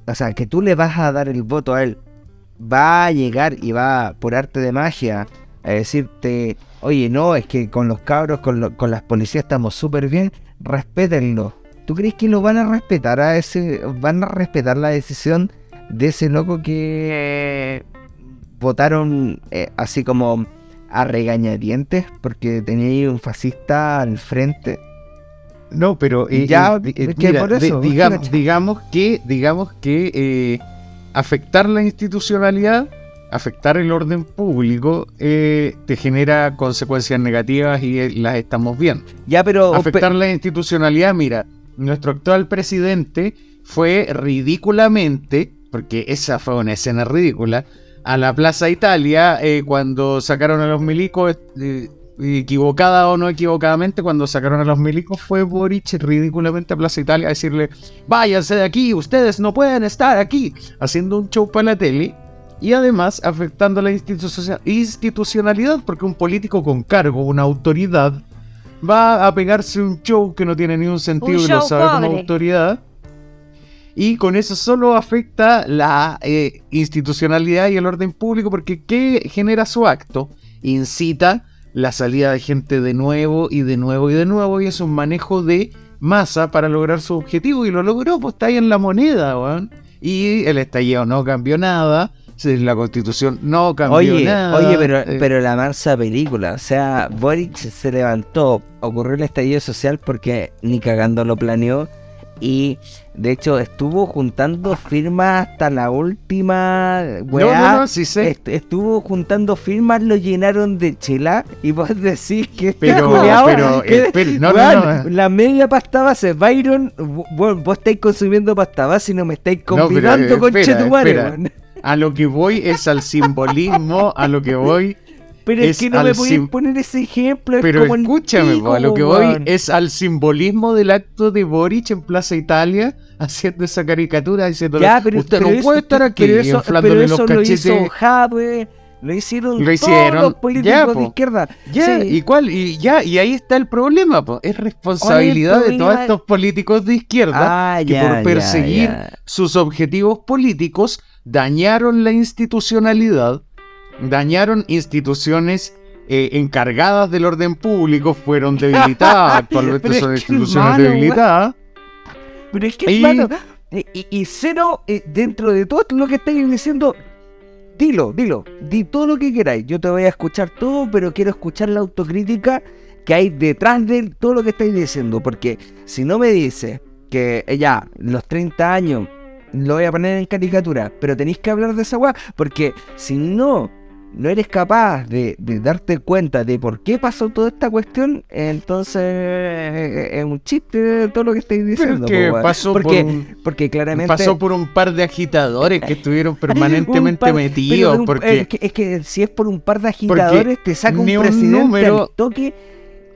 [SPEAKER 4] o sea, que tú le vas a dar el voto a él, va a llegar y va por arte de magia a decirte, oye, no, es que con los cabros, con, lo- con las policías estamos súper bien, respétenlo. ¿Tú crees que lo van a respetar a ese, van a respetar la decisión de ese loco que votaron eh, así como a regañadientes porque tenía un fascista al frente?
[SPEAKER 2] No, pero eh,
[SPEAKER 4] Ya,
[SPEAKER 2] eh, eh, mira,
[SPEAKER 4] por
[SPEAKER 2] de-
[SPEAKER 4] eso,
[SPEAKER 2] digamos, digamos que, digamos que afectar la institucionalidad, afectar el orden público, te genera consecuencias negativas y las estamos viendo.
[SPEAKER 4] Ya, pero...
[SPEAKER 2] Afectar la institucionalidad, mira, nuestro actual presidente fue ridículamente, porque esa fue una escena ridícula, a la Plaza Italia eh, cuando sacaron a los milicos, equivocada o no equivocadamente, cuando sacaron a los milicos fue Boric ridículamente a Plaza Italia a decirle, váyanse de aquí, ustedes no pueden estar aquí, haciendo un show para la tele. Y además afectando la institucio- institucionalidad, porque un político con cargo, una autoridad, va a pegarse un show que no tiene ningún sentido y lo sabe como
[SPEAKER 3] pobre.
[SPEAKER 2] autoridad. Y con eso solo afecta la eh, institucionalidad y el orden público, porque ¿qué genera su acto? Incita la salida de gente de nuevo y de nuevo y de nuevo, y es un manejo de masa para lograr su objetivo, y lo logró, pues está ahí en la moneda, weón. Y el estallido no cambió nada, la constitución no cambió
[SPEAKER 4] Oye,
[SPEAKER 2] nada.
[SPEAKER 4] oye, pero,
[SPEAKER 2] eh,
[SPEAKER 4] pero la mansa película, o sea, Boric se levantó, ocurrió el estallido social porque ni cagando lo planeó y de hecho estuvo juntando firmas hasta la última weá.
[SPEAKER 2] no, no, sí sé.
[SPEAKER 4] Est- estuvo juntando firmas, lo llenaron de chela y vos decís que este
[SPEAKER 2] Pero, pero,
[SPEAKER 4] que-
[SPEAKER 2] espera, no,
[SPEAKER 4] weón,
[SPEAKER 2] no.
[SPEAKER 4] La media pasta base, Byron, bueno, vos estáis consumiendo pasta base y no me estáis
[SPEAKER 2] pero,
[SPEAKER 4] convidando
[SPEAKER 2] eh,
[SPEAKER 4] con Chetumare.
[SPEAKER 2] A lo que voy es al simbolismo, a lo que voy.
[SPEAKER 4] Pero es,
[SPEAKER 2] Es
[SPEAKER 4] que no me podéis
[SPEAKER 2] sim-
[SPEAKER 4] poner ese ejemplo. es
[SPEAKER 2] Pero
[SPEAKER 4] como
[SPEAKER 2] escúchame,
[SPEAKER 4] pico,
[SPEAKER 2] a lo que voy es al simbolismo del acto de Boric en Plaza Italia, haciendo esa caricatura, diciendo usted
[SPEAKER 4] pero
[SPEAKER 2] no
[SPEAKER 4] eso-
[SPEAKER 2] puede estar aquí,
[SPEAKER 4] pero eso,
[SPEAKER 2] los
[SPEAKER 4] lo
[SPEAKER 2] cachetes.
[SPEAKER 4] hizo lo hicieron,
[SPEAKER 2] Lo hicieron,
[SPEAKER 4] todos los políticos
[SPEAKER 2] ya,
[SPEAKER 4] de izquierda.
[SPEAKER 2] Ya,
[SPEAKER 4] Sí.
[SPEAKER 2] y cuál, y ya, y ahí está el problema, po. es responsabilidad de todos estos políticos de izquierda
[SPEAKER 4] Ah,
[SPEAKER 2] que
[SPEAKER 4] ya,
[SPEAKER 2] por perseguir sus objetivos políticos dañaron la institucionalidad, dañaron instituciones eh, encargadas del orden público, fueron debilitadas, actualmente son instituciones debilitadas.
[SPEAKER 4] Pero es que,
[SPEAKER 2] Y-
[SPEAKER 4] hermano, y, y- cero, eh, dentro de todo lo que estáis diciendo, dilo, dilo, di todo lo que queráis. Yo te voy a escuchar todo, pero quiero escuchar la autocrítica que hay detrás de todo lo que estáis diciendo. Porque si no me dices que eh, ya, los 30 años, lo voy a poner en caricatura, pero tenéis que hablar de esa weá, porque si no no eres capaz de, de darte cuenta de por qué pasó toda esta cuestión, entonces eh, es un chiste todo lo que estáis diciendo.
[SPEAKER 2] que
[SPEAKER 4] po, weón.
[SPEAKER 2] pasó
[SPEAKER 4] porque,
[SPEAKER 2] por un-
[SPEAKER 4] porque claramente...
[SPEAKER 2] Pasó por un par de agitadores que estuvieron permanentemente
[SPEAKER 4] par-
[SPEAKER 2] metidos.
[SPEAKER 4] un-
[SPEAKER 2] porque
[SPEAKER 4] es, que, es que si es por un par de agitadores, te saca un presidente
[SPEAKER 2] número-
[SPEAKER 4] al toque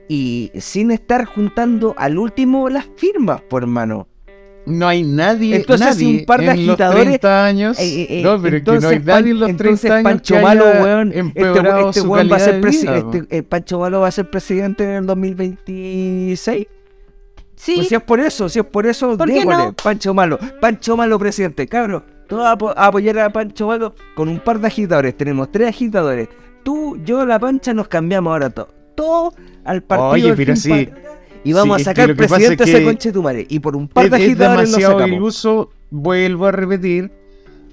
[SPEAKER 4] y sin estar juntando al último las firmas, por hermano.
[SPEAKER 2] No hay nadie,
[SPEAKER 4] Entonces,
[SPEAKER 2] nadie
[SPEAKER 4] un par de
[SPEAKER 2] en los
[SPEAKER 4] agitadores-
[SPEAKER 2] 30 años.
[SPEAKER 4] Eh, eh, eh,
[SPEAKER 2] no, pero es que no hay
[SPEAKER 4] entonces,
[SPEAKER 2] nadie en los
[SPEAKER 4] Pan-
[SPEAKER 2] 30
[SPEAKER 4] entonces
[SPEAKER 2] años
[SPEAKER 4] Pancho
[SPEAKER 2] que
[SPEAKER 4] Malo, weón, este,
[SPEAKER 2] empeorado
[SPEAKER 4] este
[SPEAKER 2] su
[SPEAKER 4] weón va a ser
[SPEAKER 2] de vida,
[SPEAKER 4] este, eh, Pancho Malo va a ser presidente en el 2026.
[SPEAKER 3] Sí,
[SPEAKER 4] Pues si es por eso, si es por eso,
[SPEAKER 3] ¿Por qué
[SPEAKER 4] démosle,
[SPEAKER 3] no?
[SPEAKER 4] Pancho Malo, Pancho Malo presidente, cabrón. Todos a, a apoyar a Pancho Malo con un par de agitadores. Tenemos tres agitadores. Tú, yo, la pancha nos cambiamos ahora todo. Todo al partido.
[SPEAKER 2] Oye, pero sí.
[SPEAKER 4] Patriota, Y vamos
[SPEAKER 2] Sí, es
[SPEAKER 4] a sacar
[SPEAKER 2] lo que
[SPEAKER 4] presidente
[SPEAKER 2] es
[SPEAKER 4] ese conche tu madre. Y por un par
[SPEAKER 2] es,
[SPEAKER 4] de
[SPEAKER 2] es
[SPEAKER 4] agitadores lo
[SPEAKER 2] demasiado iluso. Vuelvo a repetir.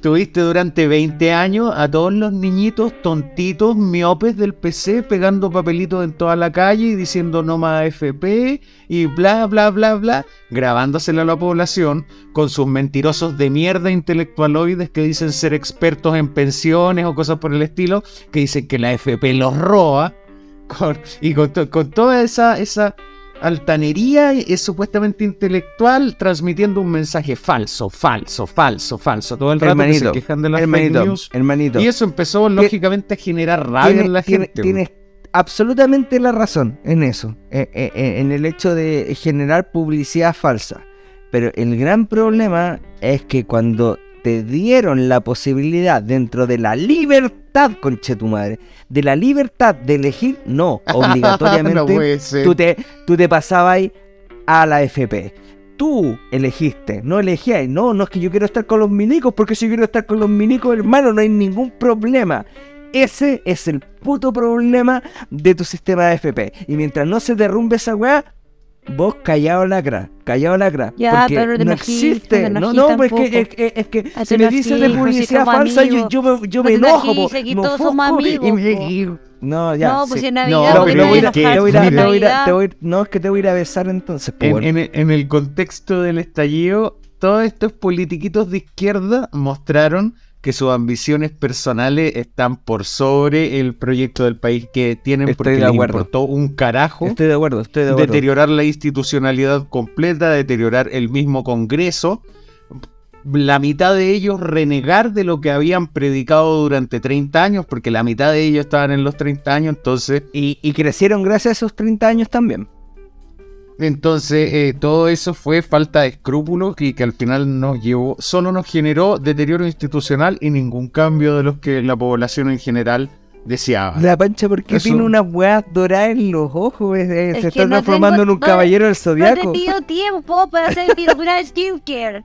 [SPEAKER 2] Tuviste durante 20 años a todos los niñitos tontitos, miopes del PC, pegando papelitos en toda la calle y diciendo no más AFP y bla, bla, bla, bla, grabándoselo a la población con sus mentirosos de mierda intelectualoides que dicen ser expertos en pensiones o cosas por el estilo, que dicen que la AFP los roba, con- y con, to- con toda esa, esa altanería es supuestamente intelectual transmitiendo un mensaje falso, falso, falso, falso. Todo el rato que
[SPEAKER 4] Hermanito,
[SPEAKER 2] se quejan de las
[SPEAKER 4] hermanito,
[SPEAKER 2] news.
[SPEAKER 4] hermanito.
[SPEAKER 2] Y eso empezó lógicamente a generar rabia
[SPEAKER 4] Tiene-
[SPEAKER 2] en la
[SPEAKER 4] tiene-
[SPEAKER 2] gente.
[SPEAKER 4] Tienes absolutamente la razón en eso, eh, eh, eh, en el hecho de generar publicidad falsa. Pero el gran problema es que cuando te dieron la posibilidad dentro de la libertad, conche tu madre, de la libertad de elegir, no, obligatoriamente,
[SPEAKER 2] no
[SPEAKER 4] tú te, tú te pasabas a la FP. Tú elegiste, no elegías. No, no es que yo quiero estar con los minicos, porque si quiero estar con los minicos, hermano, no hay ningún problema. Ese es el puto problema de tu sistema de FP. Y mientras no se derrumbe esa weá, vos callado lacra, callado lacra.
[SPEAKER 3] Ya,
[SPEAKER 4] porque
[SPEAKER 3] pero
[SPEAKER 4] no existe.
[SPEAKER 3] te
[SPEAKER 4] No, no, pues es es, es- es que
[SPEAKER 3] Ah,
[SPEAKER 4] si me dices de
[SPEAKER 3] pues, si
[SPEAKER 4] publicidad falsa, yo, me, yo
[SPEAKER 3] No
[SPEAKER 4] me enojo, po, me
[SPEAKER 3] todos somos
[SPEAKER 4] ofusco y-
[SPEAKER 3] amigos,
[SPEAKER 4] y- y- No, ya.
[SPEAKER 3] no, pues
[SPEAKER 4] sí.
[SPEAKER 3] en
[SPEAKER 2] No,
[SPEAKER 3] Navidad, porque
[SPEAKER 2] lo
[SPEAKER 3] te
[SPEAKER 2] voy a-
[SPEAKER 4] Te voy No, es que te voy a ir a besar entonces.
[SPEAKER 2] En, en en el contexto del estallido, todos estos politiquitos de izquierda mostraron que sus ambiciones personales están por sobre el proyecto del país que tienen
[SPEAKER 4] Estoy
[SPEAKER 2] porque
[SPEAKER 4] de
[SPEAKER 2] les importó un carajo
[SPEAKER 4] Estoy de acuerdo, estoy de acuerdo.
[SPEAKER 2] deteriorar la institucionalidad completa, deteriorar el mismo Congreso, la mitad de ellos renegar de lo que habían predicado durante 30 años, porque la mitad de ellos estaban en los 30 años, entonces
[SPEAKER 4] Y, y crecieron gracias a esos 30 años también.
[SPEAKER 2] Entonces, eh, todo eso fue falta de escrúpulos y que al final nos llevó, solo nos generó deterioro institucional y ningún cambio de los que la población en general deseaba.
[SPEAKER 4] La pancha, porque
[SPEAKER 2] Eso-
[SPEAKER 4] tiene unas weas doradas en los ojos? Es- es-
[SPEAKER 3] Es
[SPEAKER 4] se está
[SPEAKER 3] no
[SPEAKER 4] transformando
[SPEAKER 3] tengo-
[SPEAKER 4] en un
[SPEAKER 3] no-
[SPEAKER 4] caballero del
[SPEAKER 3] No te
[SPEAKER 4] zodiaco.
[SPEAKER 3] pido tiempo para hacer mi de skincare.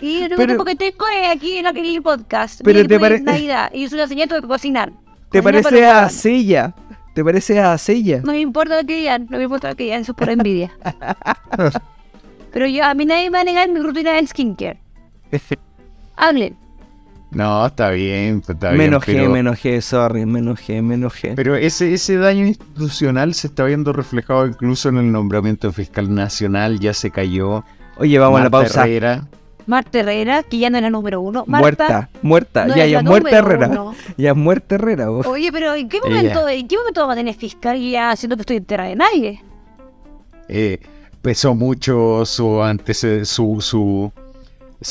[SPEAKER 3] Y lo
[SPEAKER 4] Pero-
[SPEAKER 3] único que tengo es aquí en aquel podcast.
[SPEAKER 4] Pero te
[SPEAKER 3] después
[SPEAKER 4] pare-
[SPEAKER 3] de Navidad. Y es una señal de cocinar.
[SPEAKER 4] ¿Te
[SPEAKER 3] Cocinar
[SPEAKER 4] parece a Sella? ¿Te parece a Sella?
[SPEAKER 3] No me importa lo que digan, no me importa lo que digan, eso es por envidia. Pero yo, a mí nadie me va a negar mi rutina de skincare. Hablen.
[SPEAKER 2] No, está bien, pues, está
[SPEAKER 4] me
[SPEAKER 2] bien,
[SPEAKER 4] enojé,
[SPEAKER 2] pero,
[SPEAKER 4] me enojé, sorry, me enojé, me enojé.
[SPEAKER 2] pero ese, ese daño institucional se está viendo reflejado incluso en el nombramiento de fiscal nacional, ya se cayó.
[SPEAKER 4] Oye, vamos a la pausa.
[SPEAKER 2] Herrera.
[SPEAKER 3] Marta Herrera, que ya no era número uno. Marta,
[SPEAKER 4] Muerta, muerta,
[SPEAKER 3] no
[SPEAKER 4] ya,
[SPEAKER 3] es
[SPEAKER 4] ya
[SPEAKER 3] la
[SPEAKER 4] es muerta Herrera.
[SPEAKER 3] uno.
[SPEAKER 4] Ya es muerta Herrera, vos.
[SPEAKER 3] Oye, pero ¿en qué momento, ¿en qué momento vamos a tener fiscal ya siento que estoy en tierra de nadie?
[SPEAKER 2] eh, pesó mucho su antecedente, su, su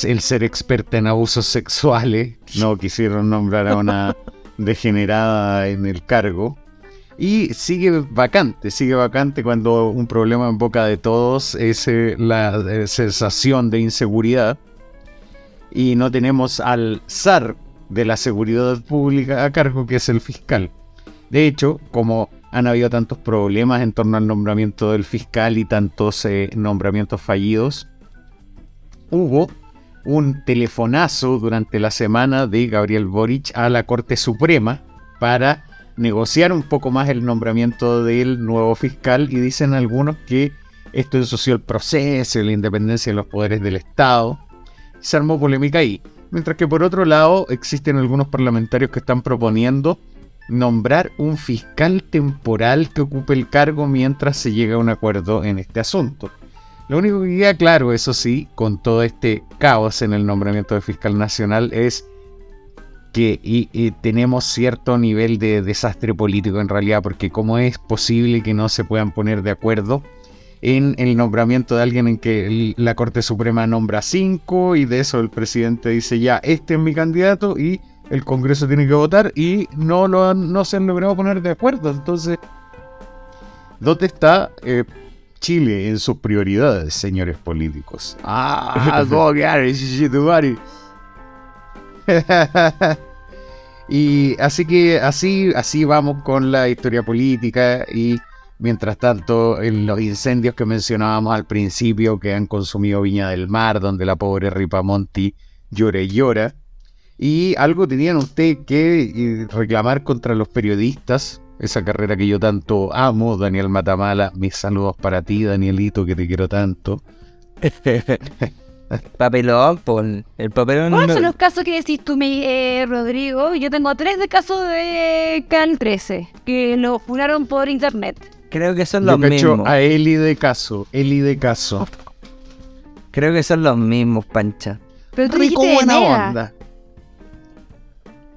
[SPEAKER 2] el ser experta en abusos sexuales. No quisieron nombrar a una degenerada en el cargo. Y sigue vacante, sigue vacante cuando un problema en boca de todos es eh, la eh, sensación de inseguridad. Y no tenemos al zar de la seguridad pública a cargo, que es el fiscal. De hecho, como han habido tantos problemas en torno al nombramiento del fiscal y tantos eh, nombramientos fallidos, hubo un telefonazo durante la semana de Gabriel Boric a la Corte Suprema para negociar un poco más el nombramiento del nuevo fiscal y dicen algunos que esto ensució el proceso la independencia de los poderes del Estado. Se armó polémica ahí. Mientras que por otro lado existen algunos parlamentarios que están proponiendo nombrar un fiscal temporal que ocupe el cargo mientras se llega a un acuerdo en este asunto. Lo único que queda claro, eso sí, con todo este caos en el nombramiento de fiscal nacional es que y, y tenemos cierto nivel de desastre político en realidad, porque cómo es posible que no se puedan poner de acuerdo en el nombramiento de alguien en que la Corte Suprema nombra cinco y de eso el presidente dice ya, este es mi candidato y el Congreso tiene que votar y no, lo han- no se han logrado poner de acuerdo. Entonces, ¿dónde está eh, Chile en sus prioridades, señores políticos? Ah, y así que así, así vamos con la historia política y mientras tanto en los incendios que mencionábamos al principio que han consumido Viña del Mar, donde la pobre Ripamonti llora y llora. Y algo tenían ustedes que eh, reclamar contra los periodistas, esa carrera que yo tanto amo, Daniel Matamala, mis saludos para ti, Danielito, que te quiero tanto.
[SPEAKER 4] Papelón, por el papelón.
[SPEAKER 3] ¿Cuáles
[SPEAKER 4] no-
[SPEAKER 3] son los casos que decís tú, mi, eh, Rodrigo? Yo tengo tres de casos de Canal 13 que lo funaron por internet.
[SPEAKER 4] Creo que son
[SPEAKER 2] Yo
[SPEAKER 4] los
[SPEAKER 2] cacho
[SPEAKER 4] mismos.
[SPEAKER 2] a Eli de caso, Eli de caso.
[SPEAKER 4] Creo que son los mismos, Pancha.
[SPEAKER 3] Pero tú
[SPEAKER 2] Rico
[SPEAKER 3] dijiste de
[SPEAKER 2] buena
[SPEAKER 3] Mega.
[SPEAKER 2] onda.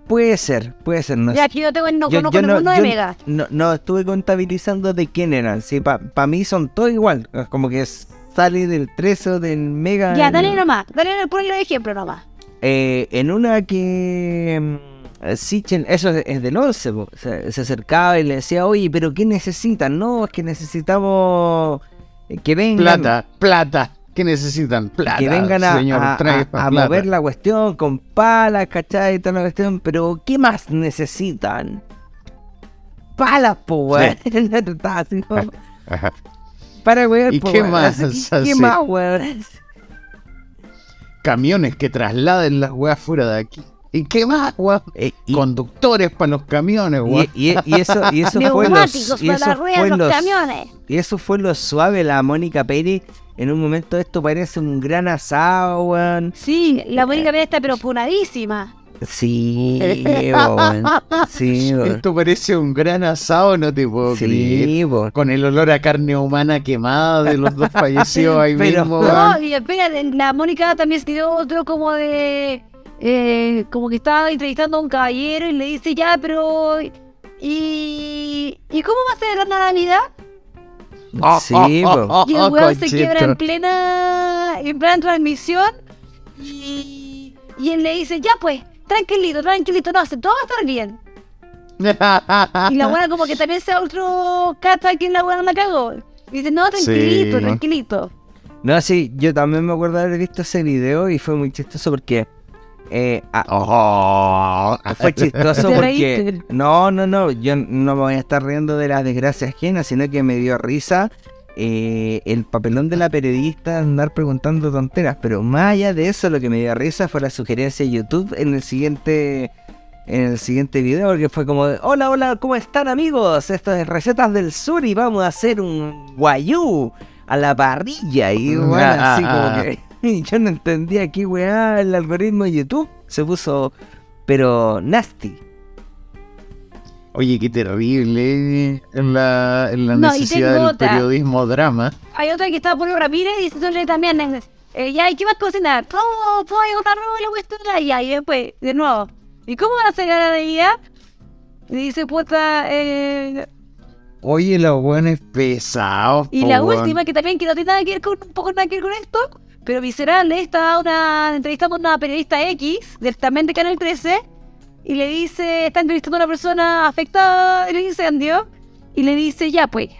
[SPEAKER 4] Puede ser, puede ser. No
[SPEAKER 3] Ya, que yo tengo, no
[SPEAKER 4] Yo-
[SPEAKER 3] conozco
[SPEAKER 4] yo no-
[SPEAKER 3] ninguno de
[SPEAKER 4] yo
[SPEAKER 3] Mega.
[SPEAKER 4] No, no estuve contabilizando de quién eran. Sí, para mí son todos igual. Es Como que sale del 13 o del Mega.
[SPEAKER 3] Ya, dale nomás. Dale, ponle de ejemplo nomás.
[SPEAKER 4] Eh, en una que mm, Sichen, eso es, del 11, po, se, se acercaba y le decía, oye, pero ¿qué necesitan? No, es que necesitamos eh, que vengan,
[SPEAKER 2] Plata, plata. ¿Qué necesitan? Plata.
[SPEAKER 4] que vengan a,
[SPEAKER 2] señor,
[SPEAKER 4] a- a- mover la cuestión con palas, ¿cachai? Y toda la cuestión, pero ¿qué más necesitan? Palas, po, weón. Para, weón,
[SPEAKER 2] ¿Y
[SPEAKER 4] po,
[SPEAKER 2] qué
[SPEAKER 4] weón.
[SPEAKER 2] más
[SPEAKER 4] ¿Qué,
[SPEAKER 2] hace?
[SPEAKER 4] qué más, weón?
[SPEAKER 2] Camiones que trasladen las weas fuera de aquí. ¿Y qué más, weón?
[SPEAKER 4] Eh, y-
[SPEAKER 2] Conductores para los camiones, weón.
[SPEAKER 4] Y, y- y eso, y eso fue
[SPEAKER 3] Neumáticos
[SPEAKER 4] los, y
[SPEAKER 3] para
[SPEAKER 4] eso
[SPEAKER 3] las ruedas
[SPEAKER 4] fue
[SPEAKER 3] de los
[SPEAKER 4] los-
[SPEAKER 3] camiones.
[SPEAKER 4] y eso fue lo suave la Mónica Pérez. En un momento esto parece un gran asado, weón.
[SPEAKER 3] Sí, la Mónica Pérez está pero punadísima.
[SPEAKER 4] Sí. Sí.
[SPEAKER 2] Esto parece un gran asado, no te puedo creer.
[SPEAKER 4] Sí, weón.
[SPEAKER 2] Con el olor a carne humana quemada de los dos fallecidos ahí
[SPEAKER 4] Pero-
[SPEAKER 2] mismo,
[SPEAKER 3] No, y espera, la Mónica también se dio otro como de. eh, como que estaba entrevistando a un caballero y le dice, ya, pero. ¿Y, ¿y cómo va a ser la Navidad?
[SPEAKER 4] Sí.
[SPEAKER 2] Oh,
[SPEAKER 3] Y el weón se
[SPEAKER 2] conchito.
[SPEAKER 3] quiebra en plena, en plena transmisión y, y él le dice, ya pues, tranquilito, tranquilito, no, todo va a estar bien. Y la buena como que también sea otro cata que la buena la cagó. Y dice, no, tranquilito,
[SPEAKER 2] Sí.
[SPEAKER 3] tranquilito.
[SPEAKER 4] No, sí, yo también me acuerdo de haber visto ese video y fue muy chistoso porque. eh, ah,
[SPEAKER 2] Oh.
[SPEAKER 4] Fue chistoso
[SPEAKER 3] ¿Te
[SPEAKER 4] porque. No, no, no. Yo no me voy a estar riendo de las desgracias ajenas, sino que me dio risa eh, el papelón de la periodista andar preguntando tonteras. Pero más allá de eso, lo que me dio risa fue la sugerencia de YouTube en el siguiente. En el siguiente video, porque fue como Hola, hola, ¿cómo están amigos? Esto es Recetas del Sur y vamos a hacer un guayú a la parrilla. Y bueno, así como que yo no entendía qué weá, el algoritmo de YouTube se puso, pero nasty.
[SPEAKER 2] Oye, qué terrible en la, en la
[SPEAKER 3] No, y
[SPEAKER 2] necesidad del
[SPEAKER 3] otra.
[SPEAKER 2] periodismo drama.
[SPEAKER 3] Hay otra que está por Ramírez y diciéndole también, eh, ya, ¿y qué vas a cocinar? ¿Cómo puedo una rola la cuestión? Y ahí después, de nuevo, ¿y cómo van a hacer la Navidad? Y dice, puta, eh...
[SPEAKER 2] Oye, los buenos pesados.
[SPEAKER 3] Y
[SPEAKER 2] po,
[SPEAKER 3] la última, que también que no tiene nada que ver con, un poco nada que ver con esto, pero visceral, está una entrevista con una periodista X, del, también de Canal 13, y le dice, está entrevistando a una persona afectada del incendio, y le dice, ya pues,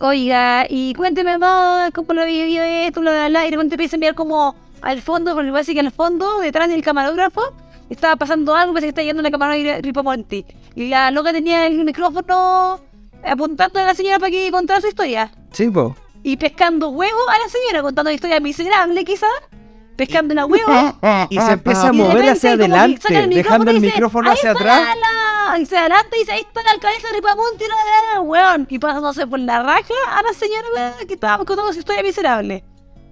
[SPEAKER 3] oiga, y cuénteme más cómo lo vivió esto, lo del aire, cuando empieza a enviar como al fondo, porque parece que al fondo, detrás del camarógrafo, estaba pasando algo, parece que está yendo la camarógrafa Ripamonti, y la loca tenía el micrófono apuntando a la señora para que contara su historia.
[SPEAKER 4] Sí, po.
[SPEAKER 3] y pescando huevos a la señora, contando una historia miserable quizás, pescando una huevo.
[SPEAKER 4] Y se empieza a
[SPEAKER 3] de
[SPEAKER 4] mover hacia adelante, dejando el micrófono
[SPEAKER 3] "Ahí
[SPEAKER 4] hacia atrás.
[SPEAKER 3] Y se adelanta y dice, ahí está la alcaldesa de Ripamonte, la, la, la, weón. Y pasándose por la raja a la señora weón, que estaba contando su historia miserable.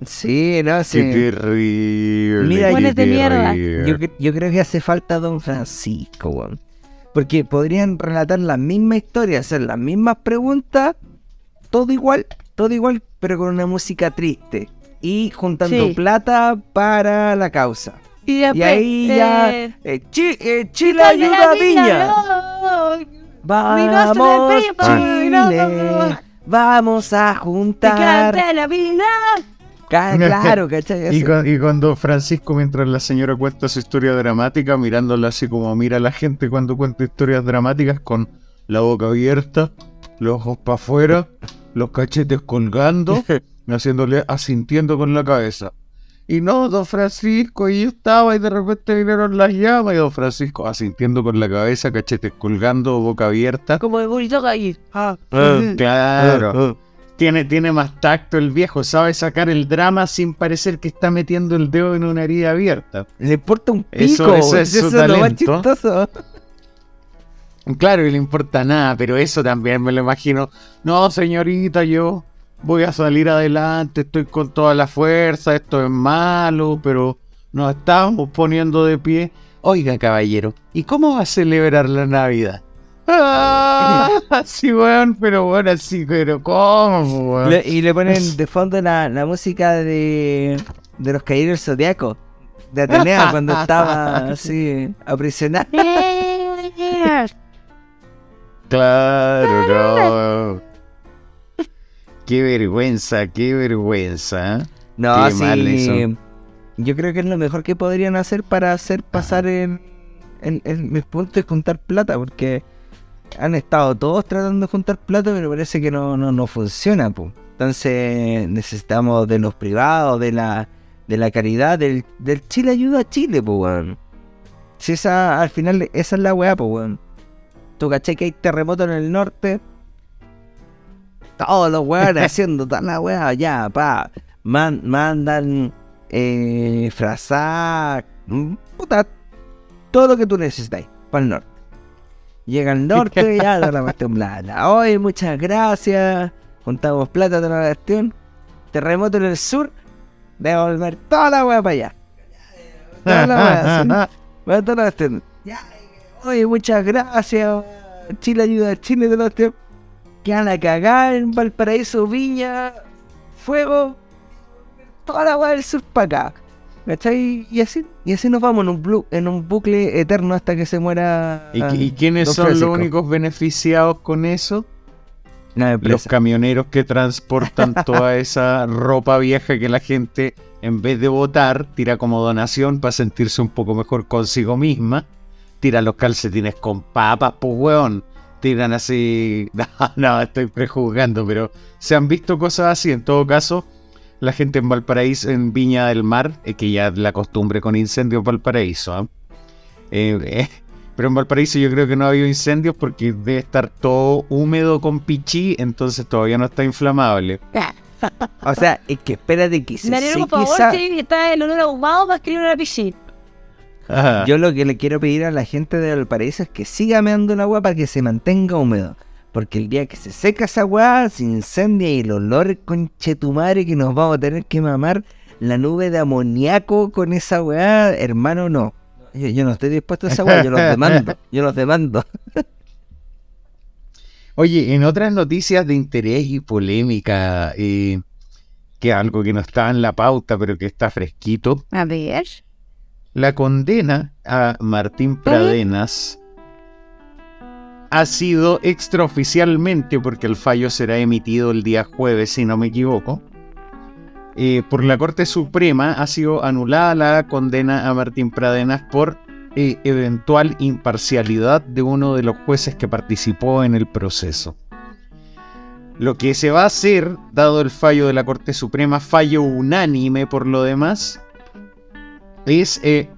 [SPEAKER 4] Sí, no,
[SPEAKER 2] Qué
[SPEAKER 4] sí.
[SPEAKER 2] terrible.
[SPEAKER 4] Mira,
[SPEAKER 2] qué
[SPEAKER 3] de mierda.
[SPEAKER 2] terrible.
[SPEAKER 4] Yo, yo creo que hace falta Don Francisco, weón. Porque podrían relatar la misma historia, hacer las mismas preguntas, todo igual, todo igual, pero con una música triste. Y juntando
[SPEAKER 3] Sí.
[SPEAKER 4] plata para la causa.
[SPEAKER 3] Y,
[SPEAKER 4] ahí ya.
[SPEAKER 3] eh,
[SPEAKER 4] eh, Chi- eh, Chile ayuda a Viña. Vamos, Chile. Vamos a juntar.
[SPEAKER 3] canta la vida.
[SPEAKER 4] Claro, ¿cachai?
[SPEAKER 2] Y y con don Francisco, mientras la señora cuenta su historia dramática, mirándola así como mira la gente cuando cuenta historias dramáticas, con la boca abierta, los ojos para afuera, los cachetes colgando, haciéndole, asintiendo con la cabeza. Y no, don Francisco, y yo estaba y de repente vinieron las llamas, y don Francisco asintiendo con la cabeza, cachetes colgando, boca abierta.
[SPEAKER 3] Como el bonito ahí.
[SPEAKER 2] Ah, claro. Tiene, tiene más tacto el viejo, sabe sacar el drama sin parecer que está metiendo el dedo en una herida abierta.
[SPEAKER 4] Le importa un pico.
[SPEAKER 2] Eso- eso es
[SPEAKER 4] eso
[SPEAKER 2] su
[SPEAKER 4] lo más
[SPEAKER 2] talento.
[SPEAKER 4] chistoso.
[SPEAKER 2] Claro, y le importa nada, pero eso también me lo imagino. No, señorita, yo voy a salir adelante, estoy con toda la fuerza, esto es malo, pero nos estamos poniendo de pie. Oiga, caballero, ¿y cómo va a celebrar la Navidad? Ah, sí, weón, pero bueno, sí, pero ¿cómo, weón?
[SPEAKER 4] Le- y le ponen de fondo la, la música de, de los caballeros zodiacos. De Atenea cuando estaba así aprisionado.
[SPEAKER 2] Claro, no. Qué vergüenza, qué vergüenza. ¿eh?
[SPEAKER 4] No,
[SPEAKER 2] Qué
[SPEAKER 4] sí. Yo creo que es lo mejor que podrían hacer para hacer pasar en, en, en mis puntos es juntar plata, porque han estado todos tratando de juntar plata, pero parece que no, no, no funciona. po. Entonces necesitamos de los privados, de la, de la caridad, del, del Chile ayuda a Chile, pues, weón. Si esa, al final, esa es la weá, pues, weón. Tú caché que hay terremoto en el norte. Todos los weones haciendo toda la weá, ya, pa. Man- mandan eh, frazar, mm, puta, todo lo que tú necesitas para el norte. Llega al norte y ya da la cuestión plata. Oye, muchas gracias. Juntamos plata de la cuestión. Terremoto en el sur. Devolver toda la weá para allá. Toda la weá, toda la cuestión. Ya, Oye, muchas gracias. Chile ayuda a Chile de los tíos. Que van a cagar en Valparaíso, Viña, Fuego. Toda la weá del sur para acá. ¿Cachai? Y así, y así nos vamos en un, blu- en un bucle eterno hasta que se muera.
[SPEAKER 2] ¿Y, y quiénes son los únicos beneficiados con eso? Los camioneros que transportan toda esa ropa vieja que la gente, en vez de votar, tira como donación para sentirse un poco mejor consigo misma. Tira los calcetines con papas, pues weón. Tiran así. No, no, estoy prejuzgando, pero se han visto cosas así. En todo caso, la gente en Valparaíso, en Viña del Mar, eh, que ya la costumbre con incendios en Valparaíso. ¿ah? Eh, eh, pero en Valparaíso yo creo que no ha habido incendios porque debe estar todo húmedo con pichí, entonces todavía no está inflamable.
[SPEAKER 4] O sea, es que espérate que se seque
[SPEAKER 3] favor, que está el olor ahumado para escribir una piscina.
[SPEAKER 2] Ajá.
[SPEAKER 4] Yo lo que le quiero pedir a la gente de Valparaíso es que siga meando el agua para que se mantenga húmedo. Porque el día que se seca esa agua, se incendia y el olor conchetumare que nos vamos a tener que mamar la nube de amoníaco con esa weá, hermano, no. Yo, yo no estoy dispuesto a esa weá, yo los demando, yo los demando.
[SPEAKER 2] Oye, en otras noticias de interés y polémica, eh, que algo que no estaba en la pauta, pero que está fresquito,
[SPEAKER 3] A ver.
[SPEAKER 2] La condena a Martín Pradenas ha sido extraoficialmente, porque el fallo será emitido el día jueves, si no me equivoco, eh, por la Corte Suprema ha sido anulada la condena a Martín Pradenas por eh, eventual imparcialidad de uno de los jueces que participó en el proceso. Lo que se va a hacer, dado el fallo de la Corte Suprema, fallo unánime por lo demás, es eh,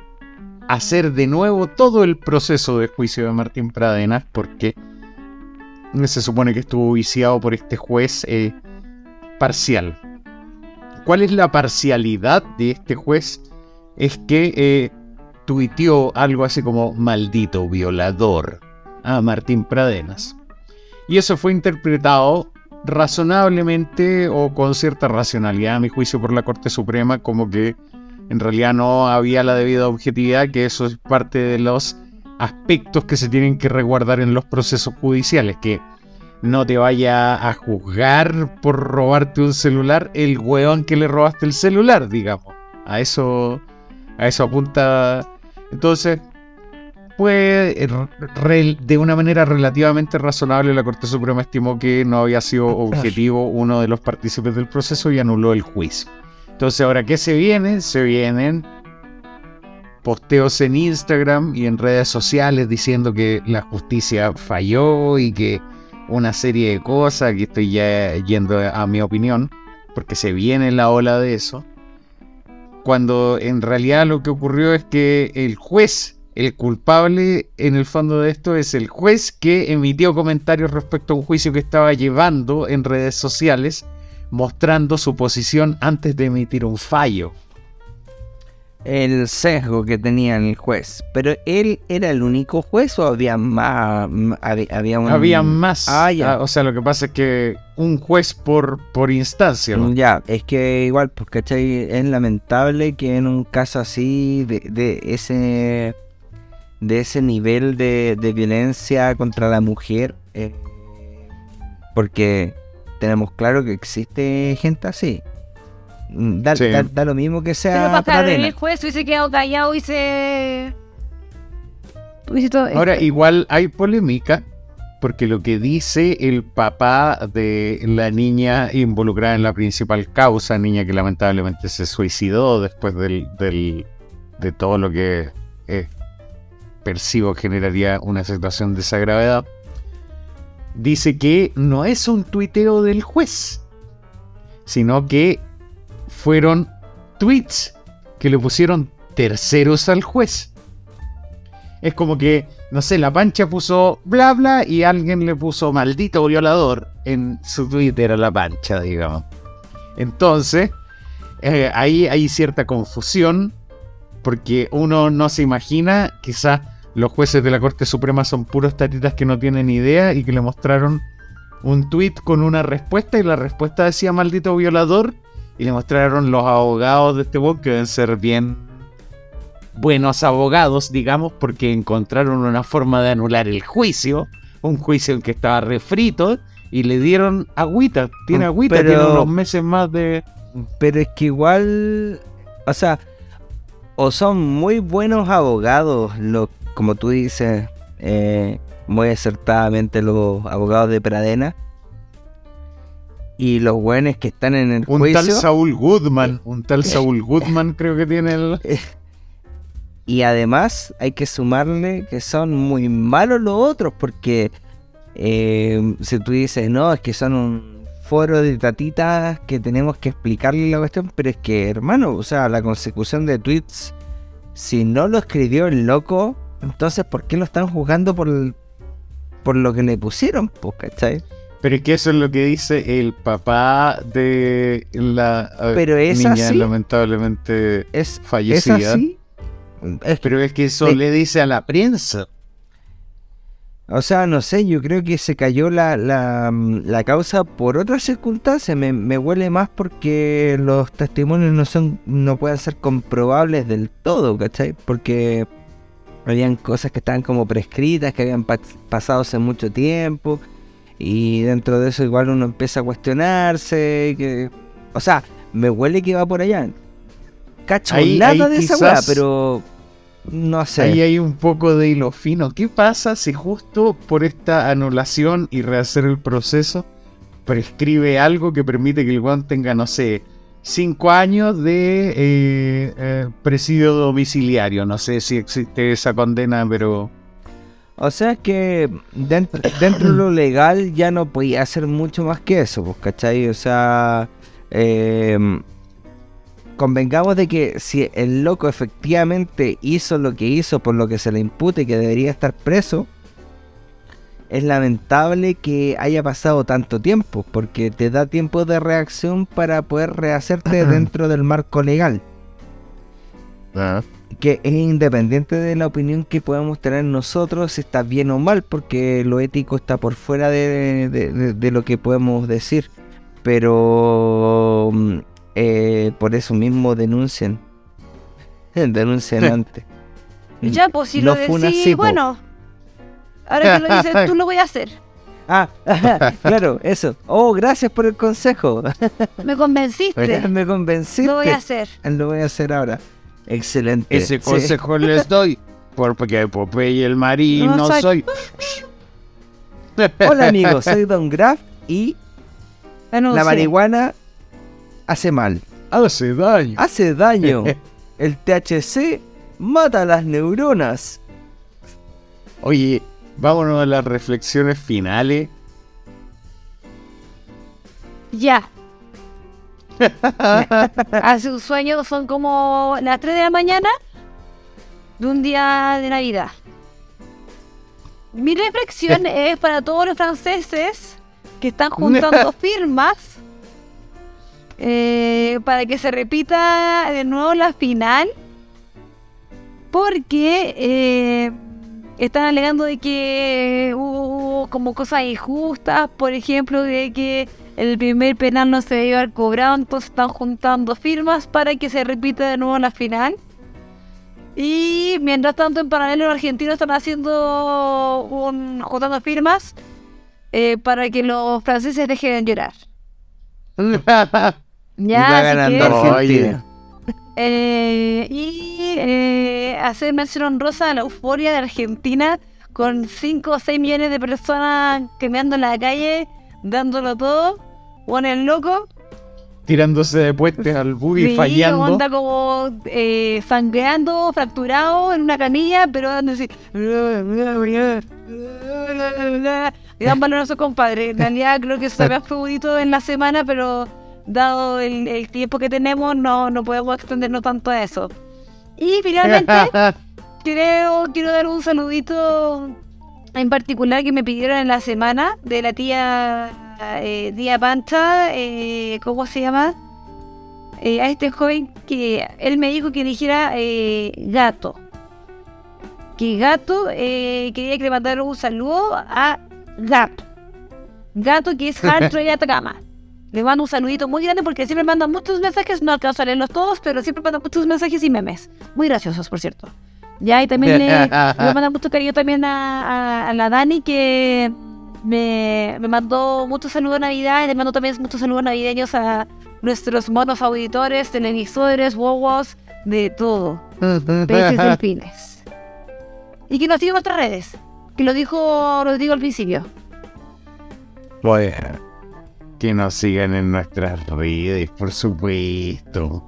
[SPEAKER 2] hacer de nuevo todo el proceso de juicio de Martín Pradenas, porque se supone que estuvo viciado por este juez eh, parcial. ¿Cuál es la parcialidad de este juez? Es que eh, tuiteó algo así como maldito violador a Martín Pradenas. Y eso fue interpretado razonablemente o con cierta racionalidad, a mi juicio, por la Corte Suprema, como que en realidad no había la debida objetividad, que eso es parte de los aspectos que se tienen que resguardar en los procesos judiciales, que no te vaya a juzgar por robarte un celular el weón que le robaste el celular, digamos. A eso, A eso apunta. Entonces, pues, de una manera relativamente razonable, la Corte Suprema estimó que no había sido objetivo uno de los partícipes del proceso y anuló el juicio. Entonces, ahora, ¿qué se viene? Se vienen posteos en Instagram y en redes sociales diciendo que la justicia falló y que una serie de cosas, que estoy ya yendo a mi opinión, porque se viene la ola de eso, cuando en realidad lo que ocurrió es que el juez, el culpable en el fondo de esto es el juez que emitió comentarios respecto a un juicio que estaba llevando en redes sociales, mostrando su posición antes de emitir un fallo.
[SPEAKER 4] El sesgo que tenía el juez. Pero él era el único juez o había más. m- Había, había un.
[SPEAKER 2] Había más.
[SPEAKER 4] Ah, ya.
[SPEAKER 2] Ah, o sea, lo que pasa es que un juez por, por instancia. ¿no?
[SPEAKER 4] Ya, es que igual, pues, ¿cachai? Es lamentable que en un caso así, de, de ese de ese nivel de, de violencia contra la mujer, eh, porque tenemos claro que existe gente así. Mm, Da,
[SPEAKER 2] Sí.
[SPEAKER 4] da- da lo mismo que
[SPEAKER 3] Pero
[SPEAKER 4] sea
[SPEAKER 3] para
[SPEAKER 4] Pradena.
[SPEAKER 3] el juez hubiese quedado callado y se. Hubiese todo-
[SPEAKER 2] Ahora, igual hay polémica, porque lo que dice el papá de la niña involucrada en la principal causa, niña que lamentablemente se suicidó después del, del- de todo lo que eh, percibo generaría una situación de esa gravedad, dice que no es un tuiteo del juez, sino que fueron tweets que le pusieron terceros al juez. Es como que, no sé, la pancha puso bla bla y alguien le puso maldito violador en su Twitter a la pancha, digamos. Entonces, eh, ahí hay cierta confusión porque uno no se imagina, quizás los jueces de la Corte Suprema son puros tatitas que no tienen idea y que le mostraron un tweet con una respuesta y la respuesta decía maldito violador y le mostraron los abogados de este bot que deben ser bien buenos abogados, digamos, porque encontraron una forma de anular el juicio, un juicio en que estaba refrito y le dieron agüita, tiene
[SPEAKER 4] Mm,
[SPEAKER 2] agüita,
[SPEAKER 4] pero-
[SPEAKER 2] tiene unos meses más de...
[SPEAKER 4] Pero es que igual, o sea, o son muy buenos abogados, lo, como tú dices, eh, muy acertadamente los abogados de Pradena. Y los buenos que están en el
[SPEAKER 2] Un
[SPEAKER 4] juicio.
[SPEAKER 2] tal Saúl Goodman, un tal Saúl Goodman creo que tiene el...
[SPEAKER 4] Y además hay que sumarle que son muy malos los otros, porque eh, si tú dices, no, es que son un foro de tatitas que tenemos que explicarle la cuestión, pero es que, hermano, o sea, la consecución de tweets, si no lo escribió el loco, entonces ¿por qué lo están juzgando por, el- por lo que le pusieron? Pues, ¿cachai?
[SPEAKER 2] Pero es que eso es lo que dice el papá de la
[SPEAKER 4] Pero es
[SPEAKER 2] niña
[SPEAKER 4] así.
[SPEAKER 2] lamentablemente
[SPEAKER 4] Es, es
[SPEAKER 2] fallecida.
[SPEAKER 4] así. Es
[SPEAKER 2] Pero es que eso le dice a la prensa.
[SPEAKER 4] O sea, no sé, yo creo que se cayó la, la, la causa por otras circunstancias. Me, me huele más porque los testimonios no son no pueden ser comprobables del todo, ¿cachai? Porque habían cosas que estaban como prescritas, que habían pa- pasado hace mucho tiempo. Y dentro de eso igual uno empieza a cuestionarse. Que, o sea, me huele que va por allá. Cacho
[SPEAKER 2] Ahí-
[SPEAKER 4] nada
[SPEAKER 2] ahí
[SPEAKER 4] de esa weá, pero no sé.
[SPEAKER 2] Ahí hay un poco de hilo fino. ¿Qué pasa si justo por esta anulación y rehacer el proceso prescribe algo que permite que el guan tenga, no sé, cinco años de eh, eh, presidio domiciliario? No sé si existe esa condena, pero...
[SPEAKER 4] O sea que dentro, dentro de lo legal ya no podía hacer mucho más que eso, pues, ¿cachai? O sea, eh, convengamos de que si el loco efectivamente hizo lo que hizo por lo que se le impute que debería estar preso, es lamentable que haya pasado tanto tiempo, porque te da tiempo de reacción para poder rehacerte dentro del marco legal que es independiente de la opinión que podamos tener nosotros, si está bien o mal, porque lo ético está por fuera de, de- de- de lo que podemos decir. Pero mm, eh, por eso mismo denuncian. denuncian antes.
[SPEAKER 3] Ya, pues si
[SPEAKER 4] No
[SPEAKER 3] lo decís, bueno. Ahora que lo dices tú, lo voy a hacer.
[SPEAKER 4] Ah, claro, eso. Oh, gracias por el consejo.
[SPEAKER 3] Me convenciste.
[SPEAKER 4] Me convenciste.
[SPEAKER 3] Lo voy a hacer.
[SPEAKER 4] Lo voy a hacer ahora. Excelente.
[SPEAKER 2] Ese
[SPEAKER 4] Sí.
[SPEAKER 2] consejo les doy. Porque Popeye el marino
[SPEAKER 3] No soy-
[SPEAKER 2] soy.
[SPEAKER 4] Hola amigos, soy Don Graf y la marihuana hace mal.
[SPEAKER 2] Hace daño.
[SPEAKER 4] Hace daño. El THC mata las neuronas.
[SPEAKER 2] Oye, vámonos a las reflexiones finales.
[SPEAKER 3] Ya. Hace un sueño, son como las 3 de la mañana de un día de Navidad. Mi reflexión es para todos los franceses que están juntando firmas eh, para que se repita de nuevo la final. Porque eh, están alegando de que hubo como cosas injustas, por ejemplo, de que el primer penal no se debe haber cobrado, entonces están juntando firmas para que se repita de nuevo la final. Y mientras tanto, en paralelo, los argentinos están haciendo un, juntando firmas eh, para que los franceses dejen de llorar. Ya, así que,
[SPEAKER 4] Argentina.
[SPEAKER 3] Eh, y eh, hacer mención honrosa a la euforia de Argentina con 5 o 6 millones de personas caminando en la calle, dándolo todo. Juan el loco.
[SPEAKER 2] Tirándose de puentes al buggy
[SPEAKER 3] Sí,
[SPEAKER 2] fallando.
[SPEAKER 3] Anda como eh, sangreando, fracturado en una camilla, pero dando así. Y dan valor a su compadre. En realidad creo que se había favorito en la semana, pero dado el, el tiempo que tenemos, no, no podemos extendernos tanto a eso. Y finalmente, creo, quiero dar un saludito en particular que me pidieron en la semana de la tía eh, Tía Pancha, eh, ¿cómo se llama? Eh, a este joven que él me dijo que dijera eh, gato. Que gato eh, quería que le mandara un saludo a gato. Gato que es Hard Atacama. Le mando un saludito muy grande porque siempre mandan muchos mensajes, no alcanzo a leerlos todos, pero siempre mandan muchos mensajes y memes. Muy graciosos, por cierto. Ya, y también le, le mando mucho cariño también a, a- a la Dani que me, me mandó muchos saludos de Navidad y le mando también muchos saludos navideños a nuestros monos auditores, televisores, wowos, de todo. Peces delfines. Y que nos sigan nuestras redes. Que lo dijo, lo digo al principio.
[SPEAKER 2] Bueno, que nos sigan en nuestras redes, por supuesto.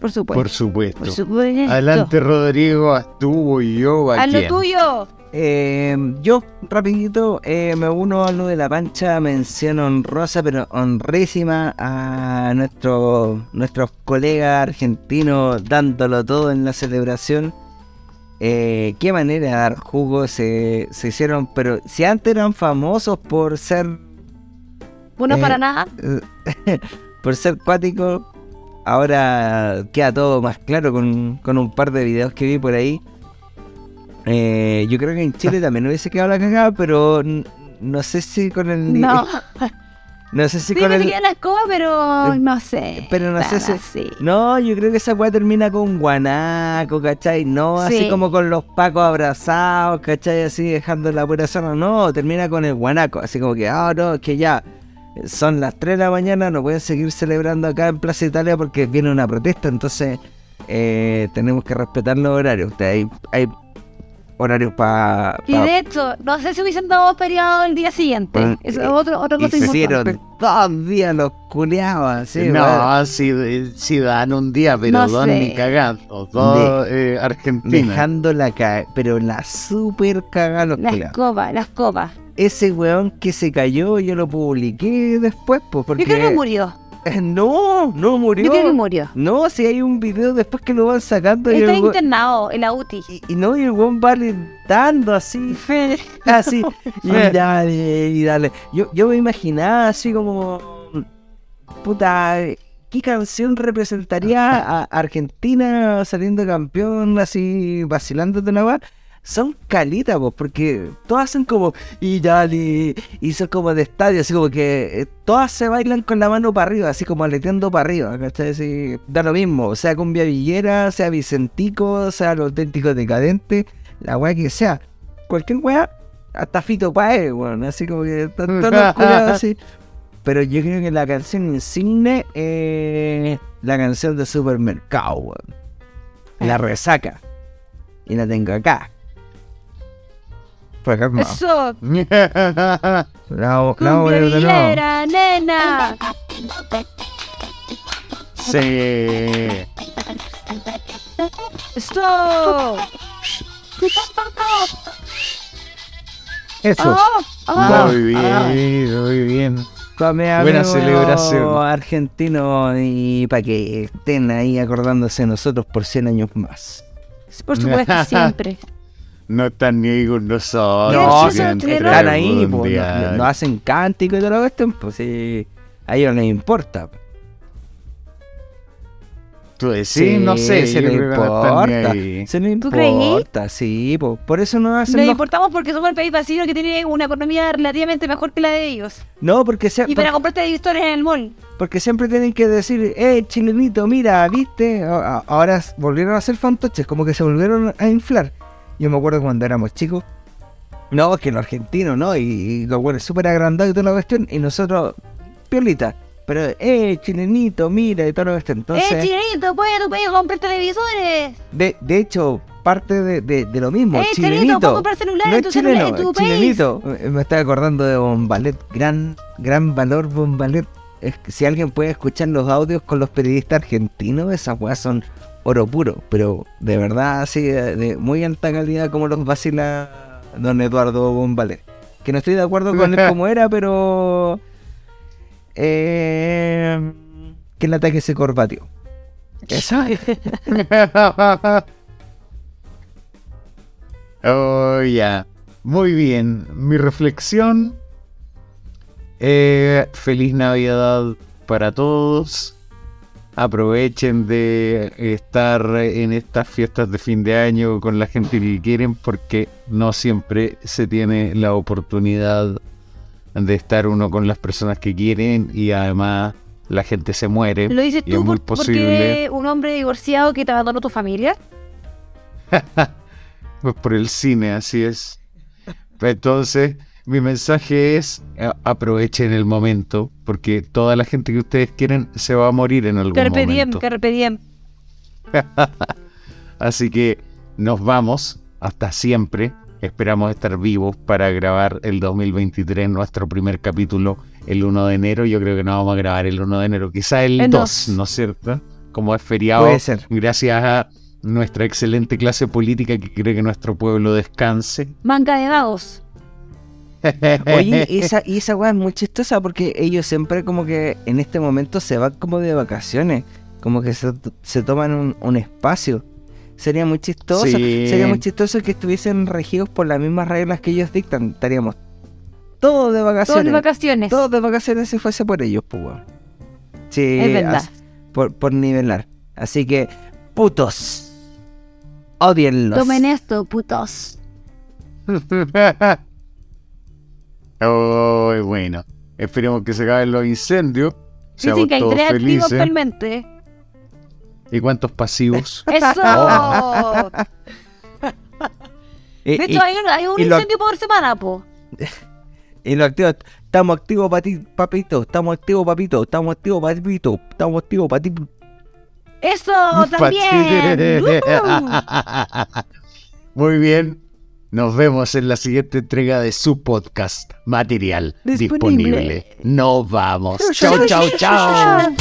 [SPEAKER 3] Por supuesto.
[SPEAKER 2] Por supuesto.
[SPEAKER 3] Por supuesto.
[SPEAKER 2] Adelante, Rodrigo, Astuvo y yo. ¿a
[SPEAKER 3] Haz lo tuyo.
[SPEAKER 4] Eh, yo, rapidito, eh, me uno a lo de la pancha, mención honrosa, pero honrísima a nuestro, nuestros colegas argentinos dándolo todo en la celebración. Eh, qué manera de dar jugo se, se hicieron, pero si antes eran famosos por ser
[SPEAKER 3] Bueno,
[SPEAKER 4] Eh,
[SPEAKER 3] para nada.
[SPEAKER 4] eh, por ser cuáticos, ahora queda todo más claro con, con un par de videos que vi por ahí. Eh, yo creo que en Chile también hubiese quedado la cagada, pero no sé si con el...
[SPEAKER 3] No.
[SPEAKER 4] No sé si
[SPEAKER 3] Sí,
[SPEAKER 4] con
[SPEAKER 3] me
[SPEAKER 4] el...
[SPEAKER 3] la escoba, pero
[SPEAKER 4] Eh,
[SPEAKER 3] no sé.
[SPEAKER 4] pero no sé si-
[SPEAKER 3] así.
[SPEAKER 4] No, yo creo que esa weá termina con guanaco, ¿cachai? No así
[SPEAKER 3] Sí.
[SPEAKER 4] como con los pacos abrazados, ¿cachai? Así dejando la pura zona. No, termina con el guanaco. Así como que, ah, no, es que ya son las 3 de la mañana, no pueden seguir celebrando acá en Plaza Italia porque viene una protesta. Entonces, eh, tenemos que respetar los horarios. Hay, hay horarios para.
[SPEAKER 3] Y de hecho, no sé si hubiesen dado feriado el día siguiente.
[SPEAKER 4] Bueno,
[SPEAKER 3] Eso
[SPEAKER 4] eh,
[SPEAKER 3] es otro, otra cosa
[SPEAKER 4] Hicieron
[SPEAKER 3] importante.
[SPEAKER 4] dos días los culeados, así, weón.
[SPEAKER 2] no, si, si dan un día, pero
[SPEAKER 3] No
[SPEAKER 2] dos
[SPEAKER 3] sé.
[SPEAKER 2] ni cagando. Dos eh, Argentina.
[SPEAKER 4] Dejando la ca pero la super cagada los
[SPEAKER 3] La
[SPEAKER 4] culiados.
[SPEAKER 3] escoba, la escoba.
[SPEAKER 4] Ese weón que se cayó, yo lo publiqué después, pues, porque...
[SPEAKER 3] Yo creo que murió.
[SPEAKER 4] No, no murió.
[SPEAKER 3] Yo creo que murió.
[SPEAKER 4] No, si hay un video después que lo van sacando y,
[SPEAKER 3] Está internado en la UTI.
[SPEAKER 4] y, y no, y el weón va alentando así, así, y dale, y dale. Yo, yo me imaginaba así como, puta, ¿qué canción representaría a Argentina saliendo campeón así, vacilando de una? Son calitas, pues, porque todas son como, y dale, y son como de estadio, así como que eh, todas se bailan con la mano para arriba, así como aleteando para arriba, ¿cachai? Así, da lo mismo, sea cumbia villera, sea Vicentico, sea lo auténtico decadente, la weá que sea, cualquier weá, hasta Fito Paez, weón, así como que están todos los culiados así. Pero yo creo que la canción insigne es la canción de Supermercado, weón. La resaca. Y la tengo acá. de nuevo.
[SPEAKER 3] villera, nena.
[SPEAKER 2] sí.
[SPEAKER 3] Eso.
[SPEAKER 4] Eso.
[SPEAKER 3] Oh, oh.
[SPEAKER 2] Muy bien, muy bien.
[SPEAKER 4] Mi
[SPEAKER 2] Buena
[SPEAKER 4] amigo
[SPEAKER 2] celebración.
[SPEAKER 4] argentino y para que estén ahí acordándose de nosotros por 100 años más.
[SPEAKER 3] Por supuesto, siempre.
[SPEAKER 2] No están ni ahí con nosotros.
[SPEAKER 3] No,
[SPEAKER 2] si
[SPEAKER 3] sí, sí,
[SPEAKER 4] Están
[SPEAKER 2] al
[SPEAKER 4] ahí, po, no, no hacen cántico y todo lo que estén, pues sí, a ellos les importa.
[SPEAKER 2] Tú decís, no sé,
[SPEAKER 4] se les
[SPEAKER 2] no
[SPEAKER 4] importa. Se les importa, sí, po, por eso no hacen
[SPEAKER 3] Nos
[SPEAKER 4] los-
[SPEAKER 3] importamos porque somos el país vacío que tiene una economía relativamente mejor que la de ellos.
[SPEAKER 4] No, porque, se-
[SPEAKER 3] Y para comprarte televisores en el mall.
[SPEAKER 4] porque siempre tienen que decir, eh, chilenito, mira, viste, ahora volvieron a hacer fantoches, como que se volvieron a inflar. Yo me acuerdo cuando éramos chicos. No, es que los argentinos, ¿no? Y, y los buenos súper agrandados y toda la cuestión. Y nosotros, piolita. Pero, eh, chilenito, mira, y toda la cuestión. Entonces,
[SPEAKER 3] ¡Eh, chilenito, puede tu país comprar televisores!
[SPEAKER 4] de, de hecho, parte de, de- de lo mismo.
[SPEAKER 3] ¡Eh, chilenito,
[SPEAKER 4] chilenito.
[SPEAKER 3] puedo comprar celulares
[SPEAKER 4] No
[SPEAKER 3] en tu
[SPEAKER 4] chileno,
[SPEAKER 3] en tu
[SPEAKER 4] es
[SPEAKER 3] país!
[SPEAKER 4] chilenito. Eh, Me estoy acordando de Bombalet. Gran, gran valor Bombalet. Es que si alguien puede escuchar los audios con los periodistas argentinos, esas weas son oro puro. Pero de verdad, así, de, muy alta calidad como los vacila don Eduardo Bombalet. Que no estoy de acuerdo con él como era, pero... Eh, que el ataque se corbatió. Eso.
[SPEAKER 2] Oh, ya. Muy bien. Mi reflexión. eh, feliz Navidad para todos. Aprovechen de estar en estas fiestas de fin de año con la gente que quieren porque no siempre se tiene la oportunidad de estar uno con las personas que quieren y además la gente se muere.
[SPEAKER 3] ¿Lo dices
[SPEAKER 2] y es
[SPEAKER 3] tú
[SPEAKER 2] muy
[SPEAKER 3] por-
[SPEAKER 2] posible
[SPEAKER 3] porque un hombre divorciado que te abandonó tu familia?
[SPEAKER 2] Pues por el cine, así es. Entonces, mi mensaje es eh, aprovechen el momento, porque toda la gente que ustedes quieren se va a morir en algún
[SPEAKER 3] Carpe diem,
[SPEAKER 2] momento.
[SPEAKER 3] carpe diem.
[SPEAKER 2] Así que nos vamos hasta siempre. Esperamos estar vivos para grabar el 2023, nuestro primer capítulo, el 1 de enero. Yo creo que no vamos a grabar el 1 de enero, quizá el
[SPEAKER 3] El
[SPEAKER 2] 2,
[SPEAKER 3] dos.
[SPEAKER 2] ¿no es cierto? Como es feriado,
[SPEAKER 4] Puede ser.
[SPEAKER 2] gracias a nuestra excelente clase política que cree que nuestro pueblo descanse.
[SPEAKER 3] Manga de dados.
[SPEAKER 4] Oye, esa, y esa weá es muy chistosa porque ellos siempre como que en este momento se van como de vacaciones, como que se, se toman un, un espacio. Sería muy chistoso,
[SPEAKER 2] Sí.
[SPEAKER 4] sería muy chistoso que estuviesen regidos por las mismas reglas que ellos dictan. Estaríamos todos de vacaciones.
[SPEAKER 3] de vacaciones.
[SPEAKER 4] Todos de vacaciones si fuese por ellos, pues weón. Sí,
[SPEAKER 3] Es verdad.
[SPEAKER 4] as- por, por nivelar. Así que, putos. Odienlos.
[SPEAKER 3] Tomen esto, putos.
[SPEAKER 2] Oh, bueno. Esperemos que se acaben los incendios.
[SPEAKER 3] Dicen
[SPEAKER 2] Seamos
[SPEAKER 3] que hay tres activos actualmente.
[SPEAKER 2] ¿Y cuántos pasivos?
[SPEAKER 3] ¡Eso!
[SPEAKER 4] Y,
[SPEAKER 3] De
[SPEAKER 4] y-
[SPEAKER 3] hay un, hay un
[SPEAKER 4] y lo-
[SPEAKER 3] incendio por semana, po.
[SPEAKER 4] y lo activos. Estamos activos, pati- papito. Estamos activos, papito. Estamos activos, papito. Estamos activos, papito.
[SPEAKER 3] ¡Eso también!
[SPEAKER 2] Muy bien. Nos vemos en la siguiente entrega de su podcast material
[SPEAKER 3] Disponible.
[SPEAKER 2] disponible. Nos vamos. Chau, chau, chau.